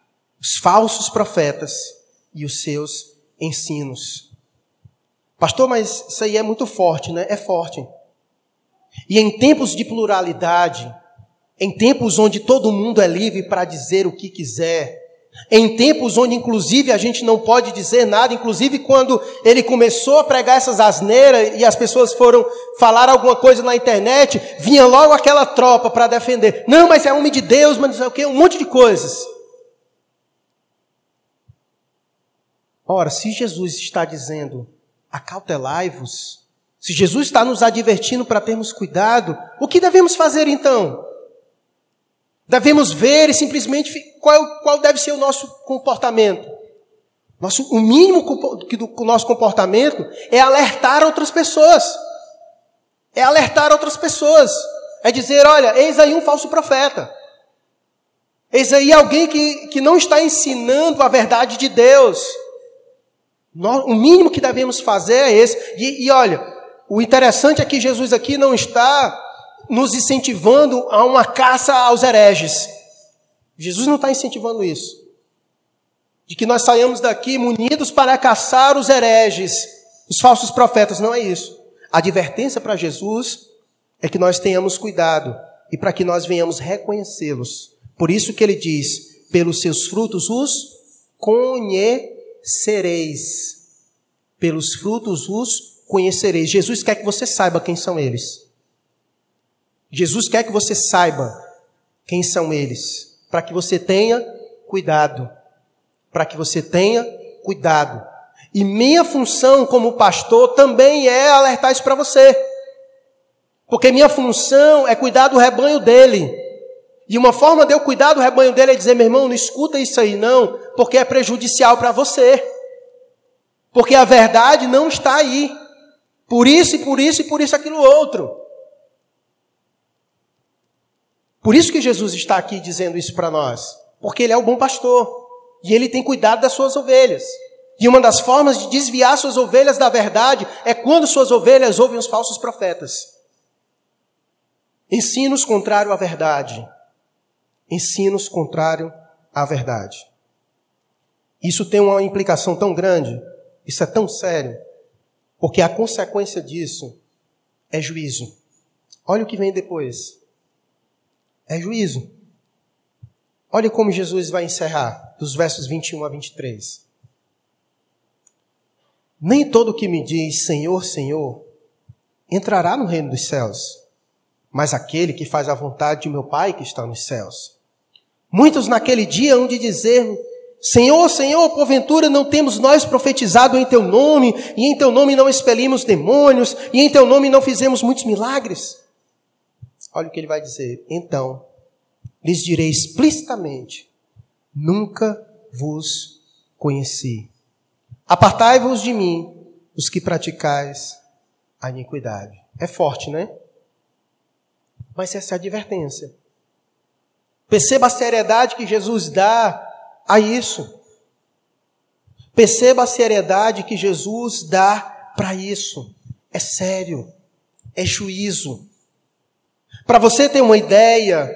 os falsos profetas e os seus ensinos. Pastor, mas isso aí é muito forte, né? É forte. E em tempos de pluralidade, em tempos onde todo mundo é livre para dizer o que quiser, em tempos onde inclusive a gente não pode dizer nada, inclusive quando ele começou a pregar essas asneiras e as pessoas foram falar alguma coisa na internet, vinha logo aquela tropa para defender. Não, mas é homem de Deus, mas não sei o quê, um monte de coisas. Ora, se Jesus está dizendo, acautelai-vos, se Jesus está nos advertindo para termos cuidado, o que devemos fazer então? Devemos ver e simplesmente qual, qual deve ser o nosso comportamento. Nosso, o mínimo do nosso comportamento é alertar outras pessoas. É alertar outras pessoas. É dizer, olha, eis aí um falso profeta. Eis aí alguém que, que não está ensinando a verdade de Deus. O mínimo que devemos fazer é esse. E, e olha, o interessante é que Jesus aqui não está nos incentivando a uma caça aos hereges. Jesus não está incentivando isso. De que nós saiamos daqui munidos para caçar os hereges, os falsos profetas. Não é isso. A advertência para Jesus é que nós tenhamos cuidado e para que nós venhamos reconhecê-los. Por isso que ele diz: pelos seus frutos os conhecereis. Pelos frutos os conhecereis. Jesus quer que você saiba quem são eles. Jesus quer que você saiba quem são eles, para que você tenha cuidado. Para que você tenha cuidado. E minha função como pastor também é alertar isso para você. Porque minha função é cuidar do rebanho dele. E uma forma de eu cuidar do rebanho dele é dizer, meu irmão, não escuta isso aí não, porque é prejudicial para você. Porque a verdade não está aí. Por isso e por isso e por isso aquilo outro. Por isso que Jesus está aqui dizendo isso para nós. Porque ele é o bom pastor. E ele tem cuidado das suas ovelhas. E uma das formas de desviar suas ovelhas da verdade é quando suas ovelhas ouvem os falsos profetas. Ensinos contrário à verdade. Ensinos contrário à verdade. Isso tem uma implicação tão grande, isso é tão sério, porque a consequência disso é juízo. Olha o que vem depois é juízo. Olha como Jesus vai encerrar, dos versos 21 a 23. Nem todo que me diz Senhor, Senhor, entrará no reino dos céus, mas aquele que faz a vontade de meu Pai que está nos céus. Muitos naquele dia hão de dizer: Senhor, Senhor, porventura não temos nós profetizado em teu nome, e em teu nome não expelimos demônios, e em teu nome não fizemos muitos milagres? Olha o que ele vai dizer. Então, lhes direi explicitamente: nunca vos conheci. Apartai-vos de mim, os que praticais a iniquidade. É forte, né? Mas essa é a advertência. Perceba a seriedade que Jesus dá a isso. Perceba a seriedade que Jesus dá para isso. É sério. É juízo. Para você ter uma ideia,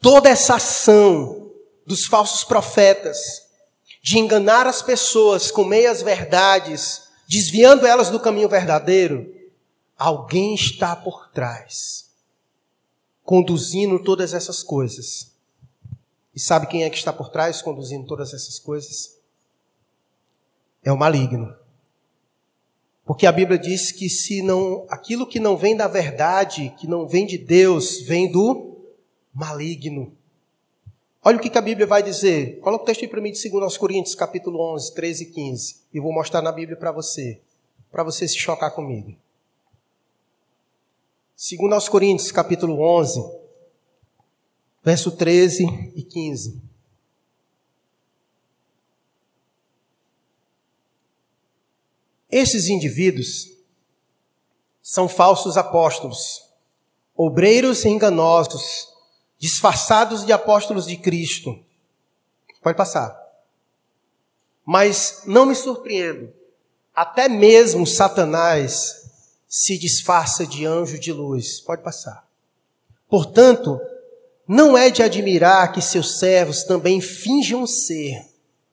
toda essa ação dos falsos profetas de enganar as pessoas com meias verdades, desviando elas do caminho verdadeiro, alguém está por trás, conduzindo todas essas coisas. E sabe quem é que está por trás conduzindo todas essas coisas? É o maligno. Porque a Bíblia diz que se não, aquilo que não vem da verdade, que não vem de Deus, vem do maligno. Olha o que, a Bíblia vai dizer. Coloca o texto aí para mim de 2 Coríntios, capítulo 11, 13 e 15. E vou mostrar na Bíblia para você, para você se chocar comigo. 2 Coríntios, capítulo 11, verso 13 e 15. Esses indivíduos são falsos apóstolos, obreiros enganosos, disfarçados de apóstolos de Cristo. Pode passar. Mas não me surpreendo, até mesmo Satanás se disfarça de anjo de luz. Pode passar. Portanto, não é de admirar que seus servos também finjam ser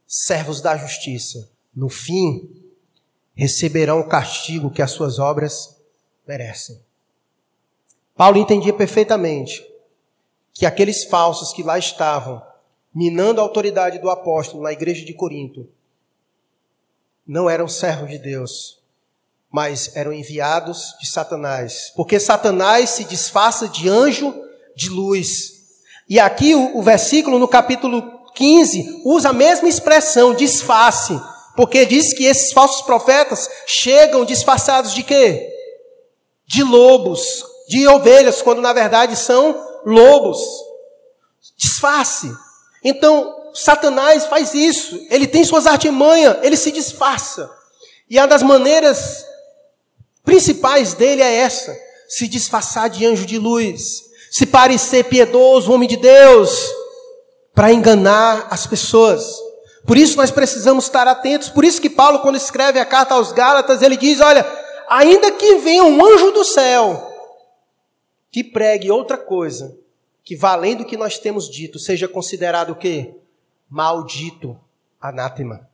servos da justiça. No fim, receberão o castigo que as suas obras merecem. Paulo entendia perfeitamente que aqueles falsos que lá estavam, minando a autoridade do apóstolo na igreja de Corinto, não eram servos de Deus, mas eram enviados de Satanás. Porque Satanás se disfarça de anjo de luz. E aqui o, o versículo no capítulo 15 usa a mesma expressão, disfarce porque diz que esses falsos profetas chegam disfarçados de quê? De lobos, de ovelhas, quando na verdade são lobos. Disfarce. Então, Satanás faz isso. Ele tem suas artimanhas, ele se disfarça. E uma das maneiras principais dele é essa: se disfarçar de anjo de luz, se parecer piedoso, homem de Deus, para enganar as pessoas. Por isso nós precisamos estar atentos. Por isso que Paulo, quando escreve a carta aos Gálatas, ele diz: Olha, ainda que venha um anjo do céu que pregue outra coisa, que valendo o que nós temos dito, seja considerado o quê? Maldito, anátema.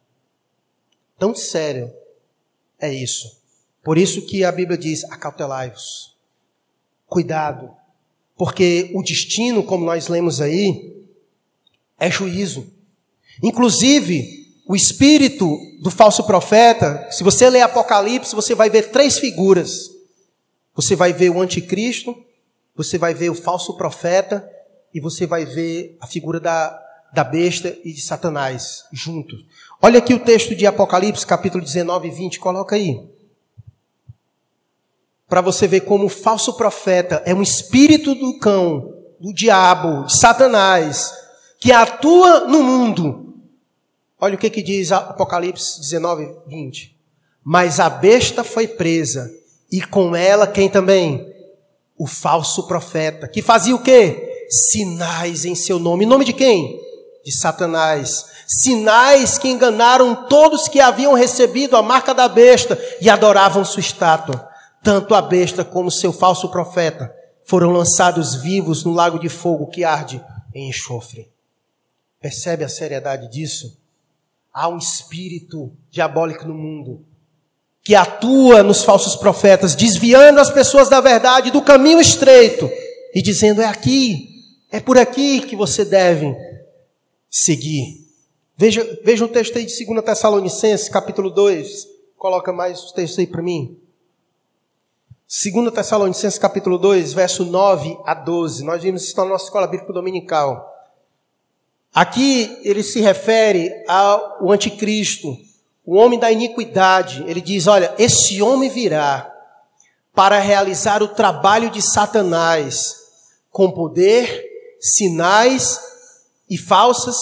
Tão sério é isso. Por isso que a Bíblia diz: acautelai-vos. Cuidado. Porque o destino, como nós lemos aí, é juízo. Inclusive, o espírito do falso profeta, se você ler Apocalipse, você vai ver três figuras. Você vai ver o anticristo, você vai ver o falso profeta e você vai ver a figura da, da besta e de Satanás juntos. Olha aqui o texto de Apocalipse, capítulo 19 e 20, coloca aí. Para você ver como o falso profeta é um espírito do cão, do diabo, de Satanás, que atua no mundo Olha o que, que diz Apocalipse 19, 20. Mas a besta foi presa, e com ela quem também? O falso profeta, que fazia o quê? Sinais em seu nome. Em nome de quem? De Satanás. Sinais que enganaram todos que haviam recebido a marca da besta e adoravam sua estátua. Tanto a besta como seu falso profeta foram lançados vivos no lago de fogo que arde em enxofre. Percebe a seriedade disso? Há um espírito diabólico no mundo que atua nos falsos profetas, desviando as pessoas da verdade, do caminho estreito e dizendo: é aqui, é por aqui que você deve seguir. Veja, veja o texto aí de 2 Tessalonicenses, capítulo 2. Coloca mais os textos aí para mim. 2 Tessalonicenses, capítulo 2, verso 9 a 12. Nós vimos isso na nossa escola bíblica dominical. Aqui ele se refere ao anticristo, o homem da iniquidade. Ele diz: Olha, esse homem virá para realizar o trabalho de Satanás com poder, sinais e falsas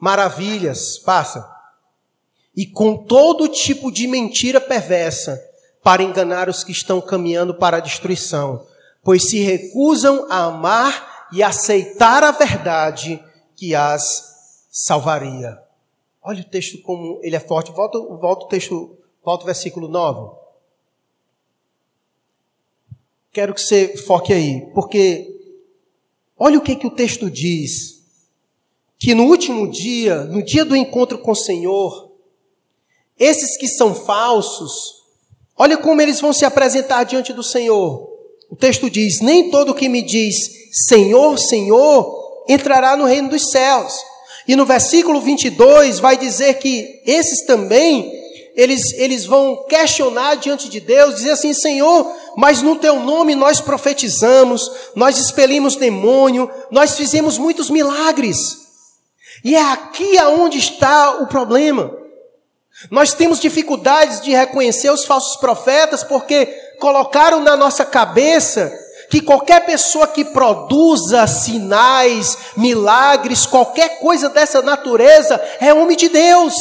maravilhas. Passa. E com todo tipo de mentira perversa para enganar os que estão caminhando para a destruição, pois se recusam a amar e aceitar a verdade que as salvaria. Olha o texto como ele é forte. Volta, volta o texto, volta o versículo 9. Quero que você foque aí, porque olha o que, que o texto diz. Que no último dia, no dia do encontro com o Senhor, esses que são falsos, olha como eles vão se apresentar diante do Senhor. O texto diz: Nem todo que me diz Senhor, Senhor, entrará no reino dos céus. E no versículo 22 vai dizer que esses também, eles, eles vão questionar diante de Deus, dizer assim: Senhor, mas no teu nome nós profetizamos, nós expelimos demônio, nós fizemos muitos milagres. E é aqui aonde está o problema. Nós temos dificuldades de reconhecer os falsos profetas porque colocaram na nossa cabeça que qualquer pessoa que produza sinais, milagres, qualquer coisa dessa natureza é homem de Deus.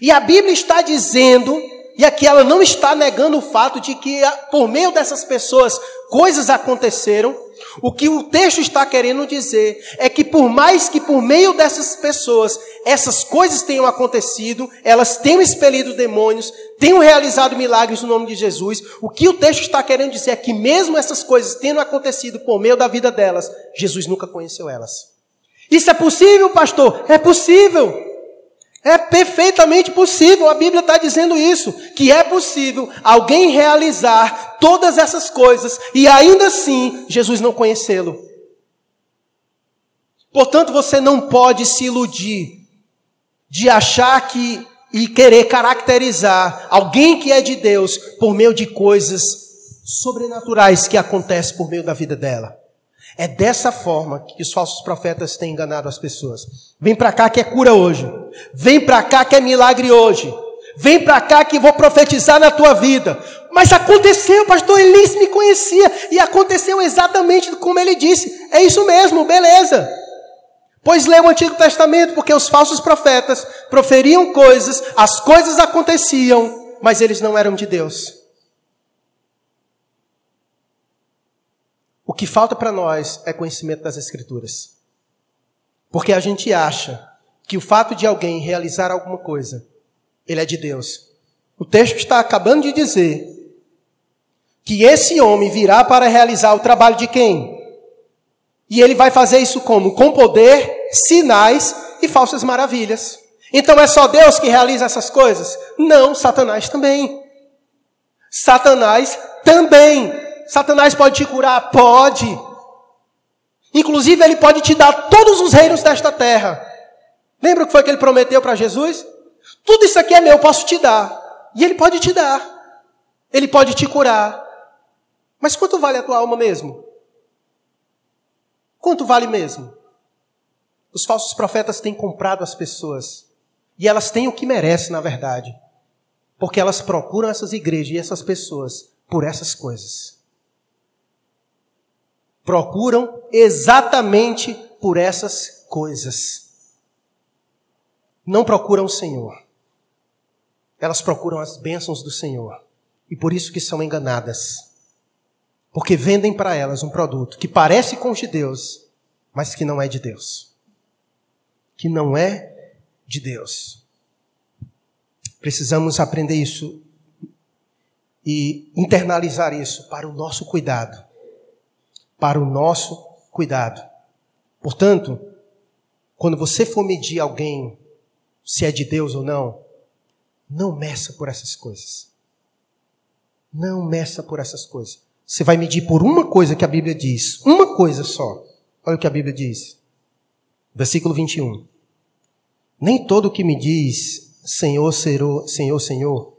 E a Bíblia está dizendo, e aqui ela não está negando o fato de que por meio dessas pessoas coisas aconteceram, o que o texto está querendo dizer é que por mais que por meio dessas pessoas essas coisas tenham acontecido, elas tenham expelido demônios, tenham realizado milagres no nome de Jesus, o que o texto está querendo dizer é que mesmo essas coisas tendo acontecido por meio da vida delas, Jesus nunca conheceu elas. Isso é possível, pastor? É possível. É perfeitamente possível, a Bíblia está dizendo isso, que é possível alguém realizar todas essas coisas e ainda assim Jesus não conhecê-lo. Portanto, você não pode se iludir de achar que e querer caracterizar alguém que é de Deus por meio de coisas sobrenaturais que acontecem por meio da vida dela. É dessa forma que os falsos profetas têm enganado as pessoas. Vem para cá que é cura hoje. Vem para cá que é milagre hoje. Vem para cá que vou profetizar na tua vida. Mas aconteceu, pastor Elis me conhecia e aconteceu exatamente como ele disse. É isso mesmo, beleza. Pois lê o Antigo Testamento, porque os falsos profetas proferiam coisas, as coisas aconteciam, mas eles não eram de Deus. O que falta para nós é conhecimento das Escrituras. Porque a gente acha que o fato de alguém realizar alguma coisa, ele é de Deus. O texto está acabando de dizer que esse homem virá para realizar o trabalho de quem? E ele vai fazer isso como? Com poder, sinais e falsas maravilhas. Então é só Deus que realiza essas coisas? Não, Satanás também. Satanás também. Satanás pode te curar? Pode. Inclusive, ele pode te dar todos os reinos desta terra. Lembra o que foi que ele prometeu para Jesus? Tudo isso aqui é meu, eu posso te dar. E ele pode te dar. Ele pode te curar. Mas quanto vale a tua alma mesmo? Quanto vale mesmo? Os falsos profetas têm comprado as pessoas. E elas têm o que merecem, na verdade. Porque elas procuram essas igrejas e essas pessoas por essas coisas procuram exatamente por essas coisas. Não procuram o Senhor. Elas procuram as bênçãos do Senhor. E por isso que são enganadas. Porque vendem para elas um produto que parece com os de Deus, mas que não é de Deus. Que não é de Deus. Precisamos aprender isso e internalizar isso para o nosso cuidado para o nosso cuidado. Portanto, quando você for medir alguém, se é de Deus ou não, não meça por essas coisas. Não meça por essas coisas. Você vai medir por uma coisa que a Bíblia diz. Uma coisa só. Olha o que a Bíblia diz. Versículo 21. Nem todo que me diz Senhor, Senhor, Senhor, Senhor,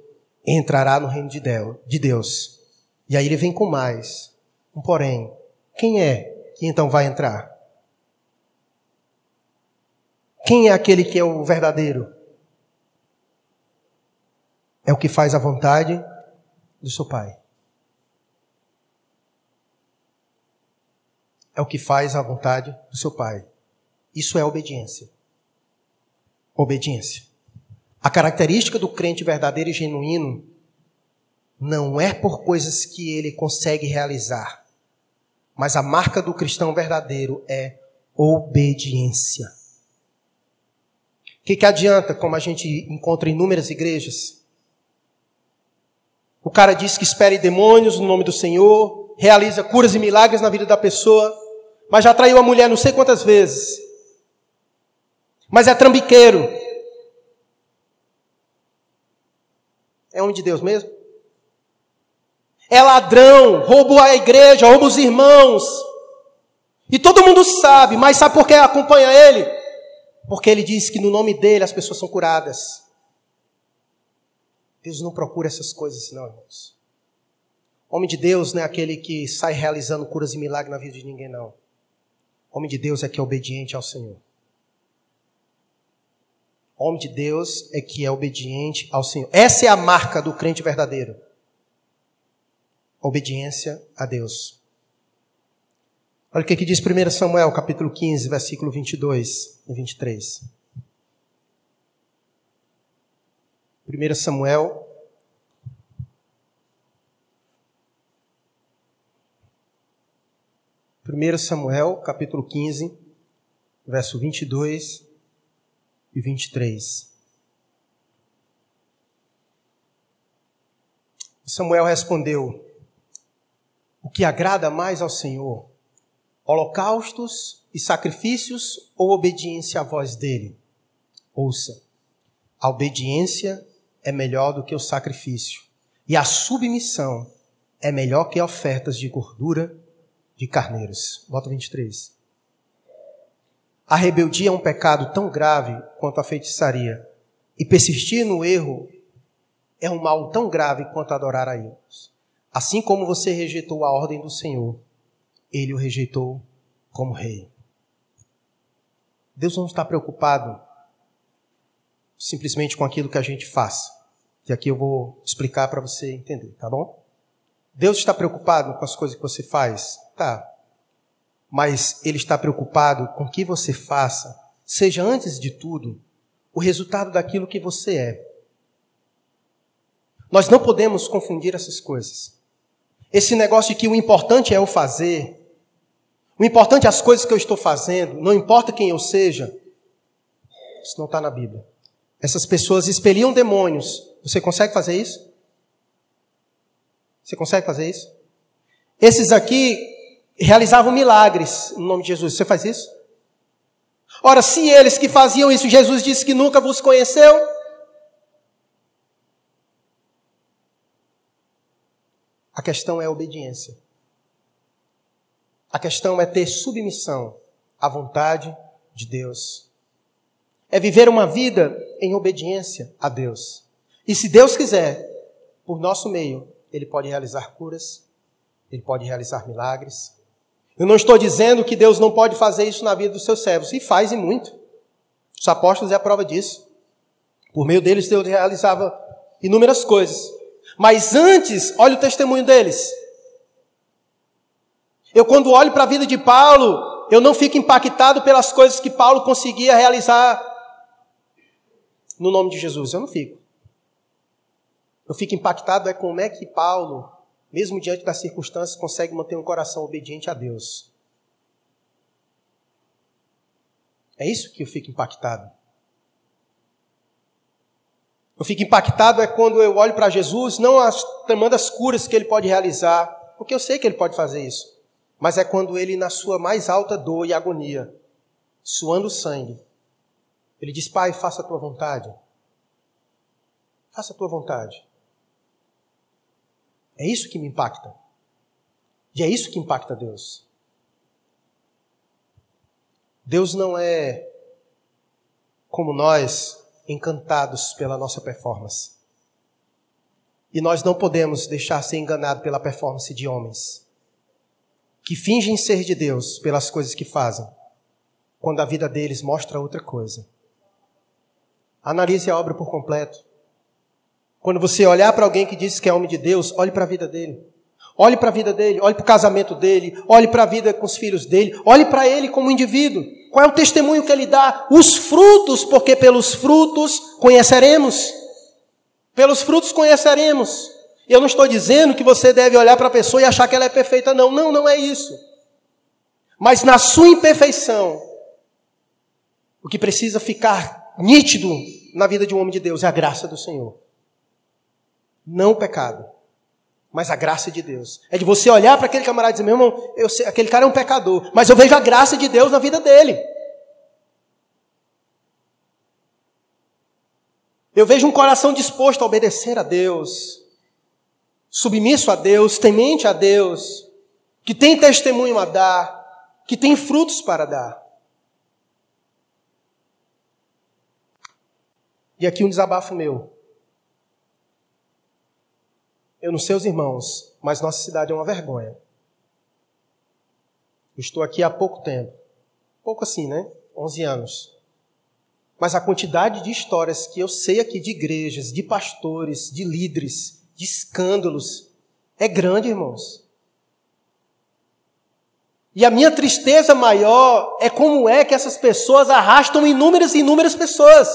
entrará no reino de Deus. E aí ele vem com mais. Um porém. Quem é que então vai entrar? Quem é aquele que é o verdadeiro? É o que faz a vontade do seu Pai. É o que faz a vontade do seu Pai. Isso é obediência. Obediência. A característica do crente verdadeiro e genuíno não é por coisas que ele consegue realizar mas a marca do cristão verdadeiro é obediência. O que, que adianta, como a gente encontra em inúmeras igrejas? O cara diz que espere demônios no nome do Senhor, realiza curas e milagres na vida da pessoa, mas já traiu a mulher não sei quantas vezes. Mas é trambiqueiro. É homem de Deus mesmo? É ladrão, rouba a igreja, rouba os irmãos. E todo mundo sabe, mas sabe por que acompanha ele? Porque ele diz que no nome dele as pessoas são curadas. Deus não procura essas coisas, não, irmãos. Homem de Deus não é aquele que sai realizando curas e milagres na vida de ninguém, não. Homem de Deus é que é obediente ao Senhor. Homem de Deus é que é obediente ao Senhor. Essa é a marca do crente verdadeiro. Obediência a Deus. Olha o que, que diz 1 Samuel, capítulo 15, versículo 22 e 23. 1 Samuel. Primeiro Samuel, capítulo 15, verso 22 e 23. Samuel respondeu: O que agrada mais ao Senhor, holocaustos e sacrifícios ou obediência à voz dele? Ouça, a obediência é melhor do que o sacrifício, e a submissão é melhor que ofertas de gordura de carneiros. Bota 23. A rebeldia é um pecado tão grave quanto a feitiçaria, e persistir no erro é um mal tão grave quanto adorar a ídolos. Assim como você rejeitou a ordem do Senhor, ele o rejeitou como rei. Deus não está preocupado simplesmente com aquilo que a gente faz. Que aqui eu vou explicar para você entender, tá bom? Deus está preocupado com as coisas que você faz? Tá. Mas Ele está preocupado com que você faça, seja antes de tudo, o resultado daquilo que você é. Nós não podemos confundir essas coisas. Esse negócio de que o importante é o fazer, o importante é as coisas que eu estou fazendo, não importa quem eu seja, isso não está na Bíblia. Essas pessoas expeliam demônios. Você consegue fazer isso? Você consegue fazer isso? Esses aqui realizavam milagres no nome de Jesus. Você faz isso? Ora, se eles que faziam isso, Jesus disse que nunca vos conheceu. A questão é a obediência. A questão é ter submissão à vontade de Deus é viver uma vida em obediência a Deus. E se Deus quiser, por nosso meio, Ele pode realizar curas, Ele pode realizar milagres. Eu não estou dizendo que Deus não pode fazer isso na vida dos seus servos, e faz e muito. Os apóstolos é a prova disso. Por meio deles, Deus realizava inúmeras coisas. Mas antes, olha o testemunho deles. Eu, quando olho para a vida de Paulo, eu não fico impactado pelas coisas que Paulo conseguia realizar no nome de Jesus? Eu não fico. Eu fico impactado é como é que Paulo, mesmo diante das circunstâncias, consegue manter um coração obediente a Deus. É isso que eu fico impactado. Eu fico impactado é quando eu olho para Jesus, não as tremendas curas que ele pode realizar, porque eu sei que ele pode fazer isso, mas é quando ele, na sua mais alta dor e agonia, suando sangue, ele diz: Pai, faça a tua vontade. Faça a tua vontade. É isso que me impacta. E é isso que impacta Deus. Deus não é como nós, encantados pela nossa performance. E nós não podemos deixar ser enganado pela performance de homens que fingem ser de Deus pelas coisas que fazem, quando a vida deles mostra outra coisa. Analise a obra por completo. Quando você olhar para alguém que diz que é homem de Deus, olhe para a vida dele. Olhe para a vida dele, olhe para o casamento dele, olhe para a vida com os filhos dele, olhe para ele como indivíduo. Qual é o testemunho que ele dá? Os frutos, porque pelos frutos conheceremos. Pelos frutos conheceremos. Eu não estou dizendo que você deve olhar para a pessoa e achar que ela é perfeita, não. Não, não é isso. Mas na sua imperfeição, o que precisa ficar nítido na vida de um homem de Deus é a graça do Senhor. Não o pecado, mas a graça de Deus. É de você olhar para aquele camarada e dizer, meu irmão, sei, aquele cara é um pecador, mas eu vejo a graça de Deus na vida dele. Eu vejo um coração disposto a obedecer a Deus, submisso a Deus, temente a Deus, que tem testemunho a dar, que tem frutos para dar. E aqui um desabafo meu. Eu não sei os irmãos, mas nossa cidade é uma vergonha. Eu estou aqui há pouco tempo. Pouco assim, né? 11 anos. Mas a quantidade de histórias que eu sei aqui de igrejas, de pastores, de líderes, de escândalos, é grande, irmãos. E a minha tristeza maior é como é que essas pessoas arrastam inúmeras e inúmeras pessoas.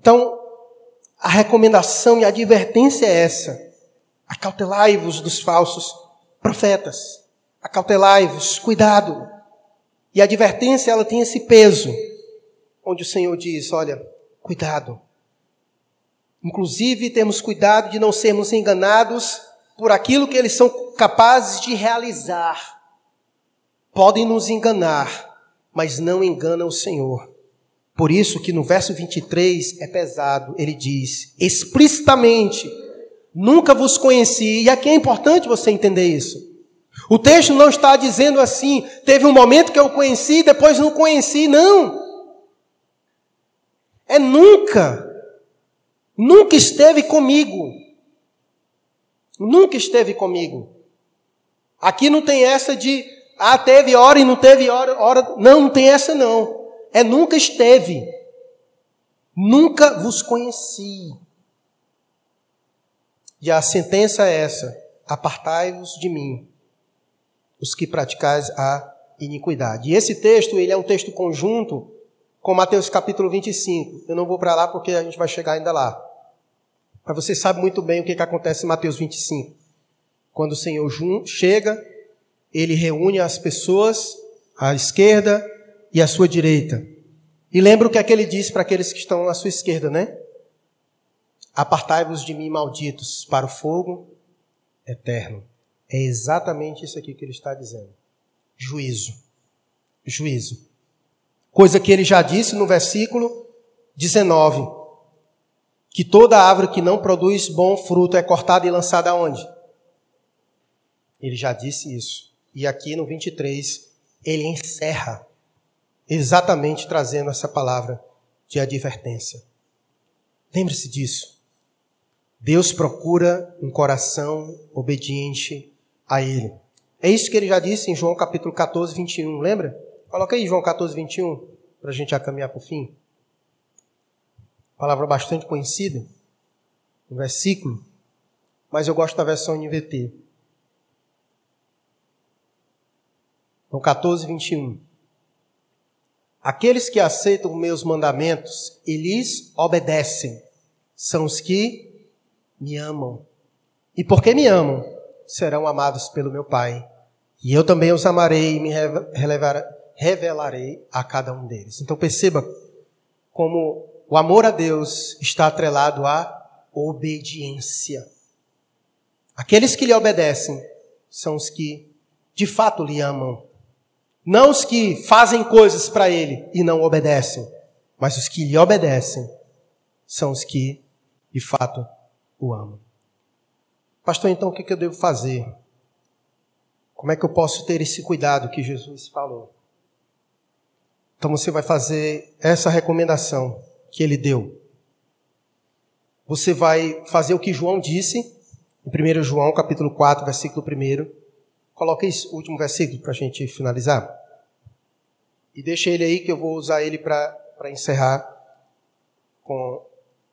Então, a recomendação e a advertência é essa: acautelai-vos dos falsos profetas. Acautelai-vos, cuidado. E a advertência ela tem esse peso, onde o Senhor diz: olha, cuidado. Inclusive, temos cuidado de não sermos enganados por aquilo que eles são capazes de realizar. Podem nos enganar, mas não enganam o Senhor. Por isso que no verso 23 é pesado, ele diz explicitamente: Nunca vos conheci. E aqui é importante você entender isso. O texto não está dizendo assim, teve um momento que eu conheci, depois não conheci, não. É nunca. Nunca esteve comigo. Nunca esteve comigo. Aqui não tem essa de, ah, teve hora e não teve hora, hora. Não, não tem essa não é nunca esteve. Nunca vos conheci. E a sentença é essa: apartai-vos de mim, os que praticais a iniquidade. E esse texto, ele é um texto conjunto com Mateus capítulo 25. Eu não vou para lá porque a gente vai chegar ainda lá. Mas você sabe muito bem o que, que acontece em Mateus 25. Quando o Senhor chega, ele reúne as pessoas à esquerda e à sua direita. E lembra o que é que ele diz para aqueles que estão à sua esquerda, né? Apartai-vos de mim, malditos, para o fogo eterno. É exatamente isso aqui que ele está dizendo. Juízo. Juízo. Coisa que ele já disse no versículo 19. Que toda árvore que não produz bom fruto é cortada e lançada aonde? Ele já disse isso. E aqui no 23, ele encerra exatamente trazendo essa palavra de advertência. Lembre-se disso. Deus procura um coração obediente a Ele. É isso que ele já disse em João capítulo 14, 21. Lembra? Coloca aí João 14, 21, para a gente já caminhar para o fim. Palavra bastante conhecida, um versículo, mas eu gosto da versão NVT. João 14, 21. Aqueles que aceitam meus mandamentos e lhes obedecem são os que me amam. E porque me amam, serão amados pelo meu Pai. E eu também os amarei e me revelarei a cada um deles. Então perceba como o amor a Deus está atrelado à obediência. Aqueles que lhe obedecem são os que de fato lhe amam. Não os que fazem coisas para ele e não obedecem, mas os que lhe obedecem são os que, de fato, o amam. Pastor, então o que eu devo fazer? Como é que eu posso ter esse cuidado que Jesus falou? Então você vai fazer essa recomendação que ele deu. Você vai fazer o que João disse, em 1 João capítulo 4, versículo 1. Coloca esse último versículo para a gente finalizar. E deixa ele aí que eu vou usar ele para encerrar com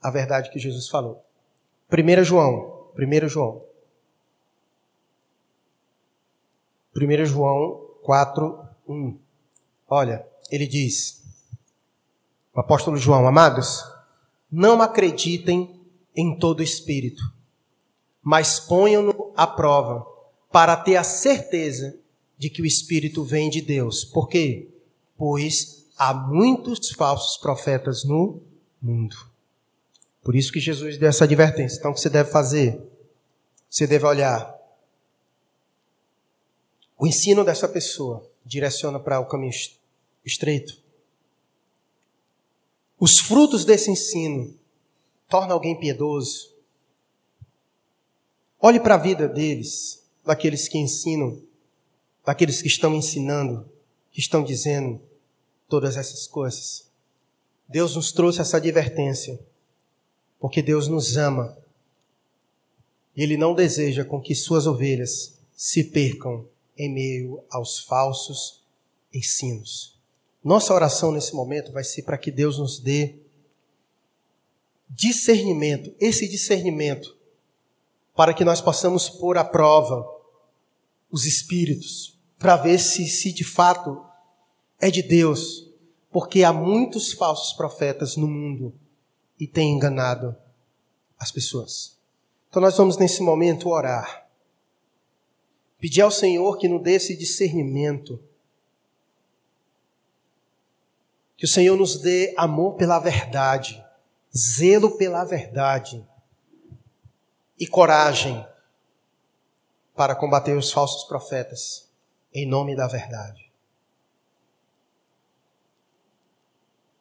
a verdade que Jesus falou. 1 João, 1 João. 1 João 4, 1. Olha, ele diz, o apóstolo João, amados, não acreditem em todo espírito, mas ponham-no à prova para ter a certeza de que o Espírito vem de Deus. Por quê? Pois há muitos falsos profetas no mundo. Por isso que Jesus deu essa advertência. Então, o que você deve fazer? Você deve olhar. O ensino dessa pessoa direciona para o caminho estreito. Os frutos desse ensino tornam alguém piedoso. Olhe para a vida deles daqueles que ensinam daqueles que estão ensinando, estão dizendo todas essas coisas. Deus nos trouxe essa advertência, porque Deus nos ama. E Ele não deseja com que suas ovelhas se percam em meio aos falsos ensinos. Nossa oração nesse momento vai ser para que Deus nos dê discernimento, esse discernimento, para que nós possamos pôr à prova os espíritos, para ver se, se de fato é de Deus, porque há muitos falsos profetas no mundo e têm enganado as pessoas. Então nós vamos nesse momento orar, pedir ao Senhor que nos dê esse discernimento, que o Senhor nos dê amor pela verdade, zelo pela verdade e coragem para combater os falsos profetas em nome da verdade.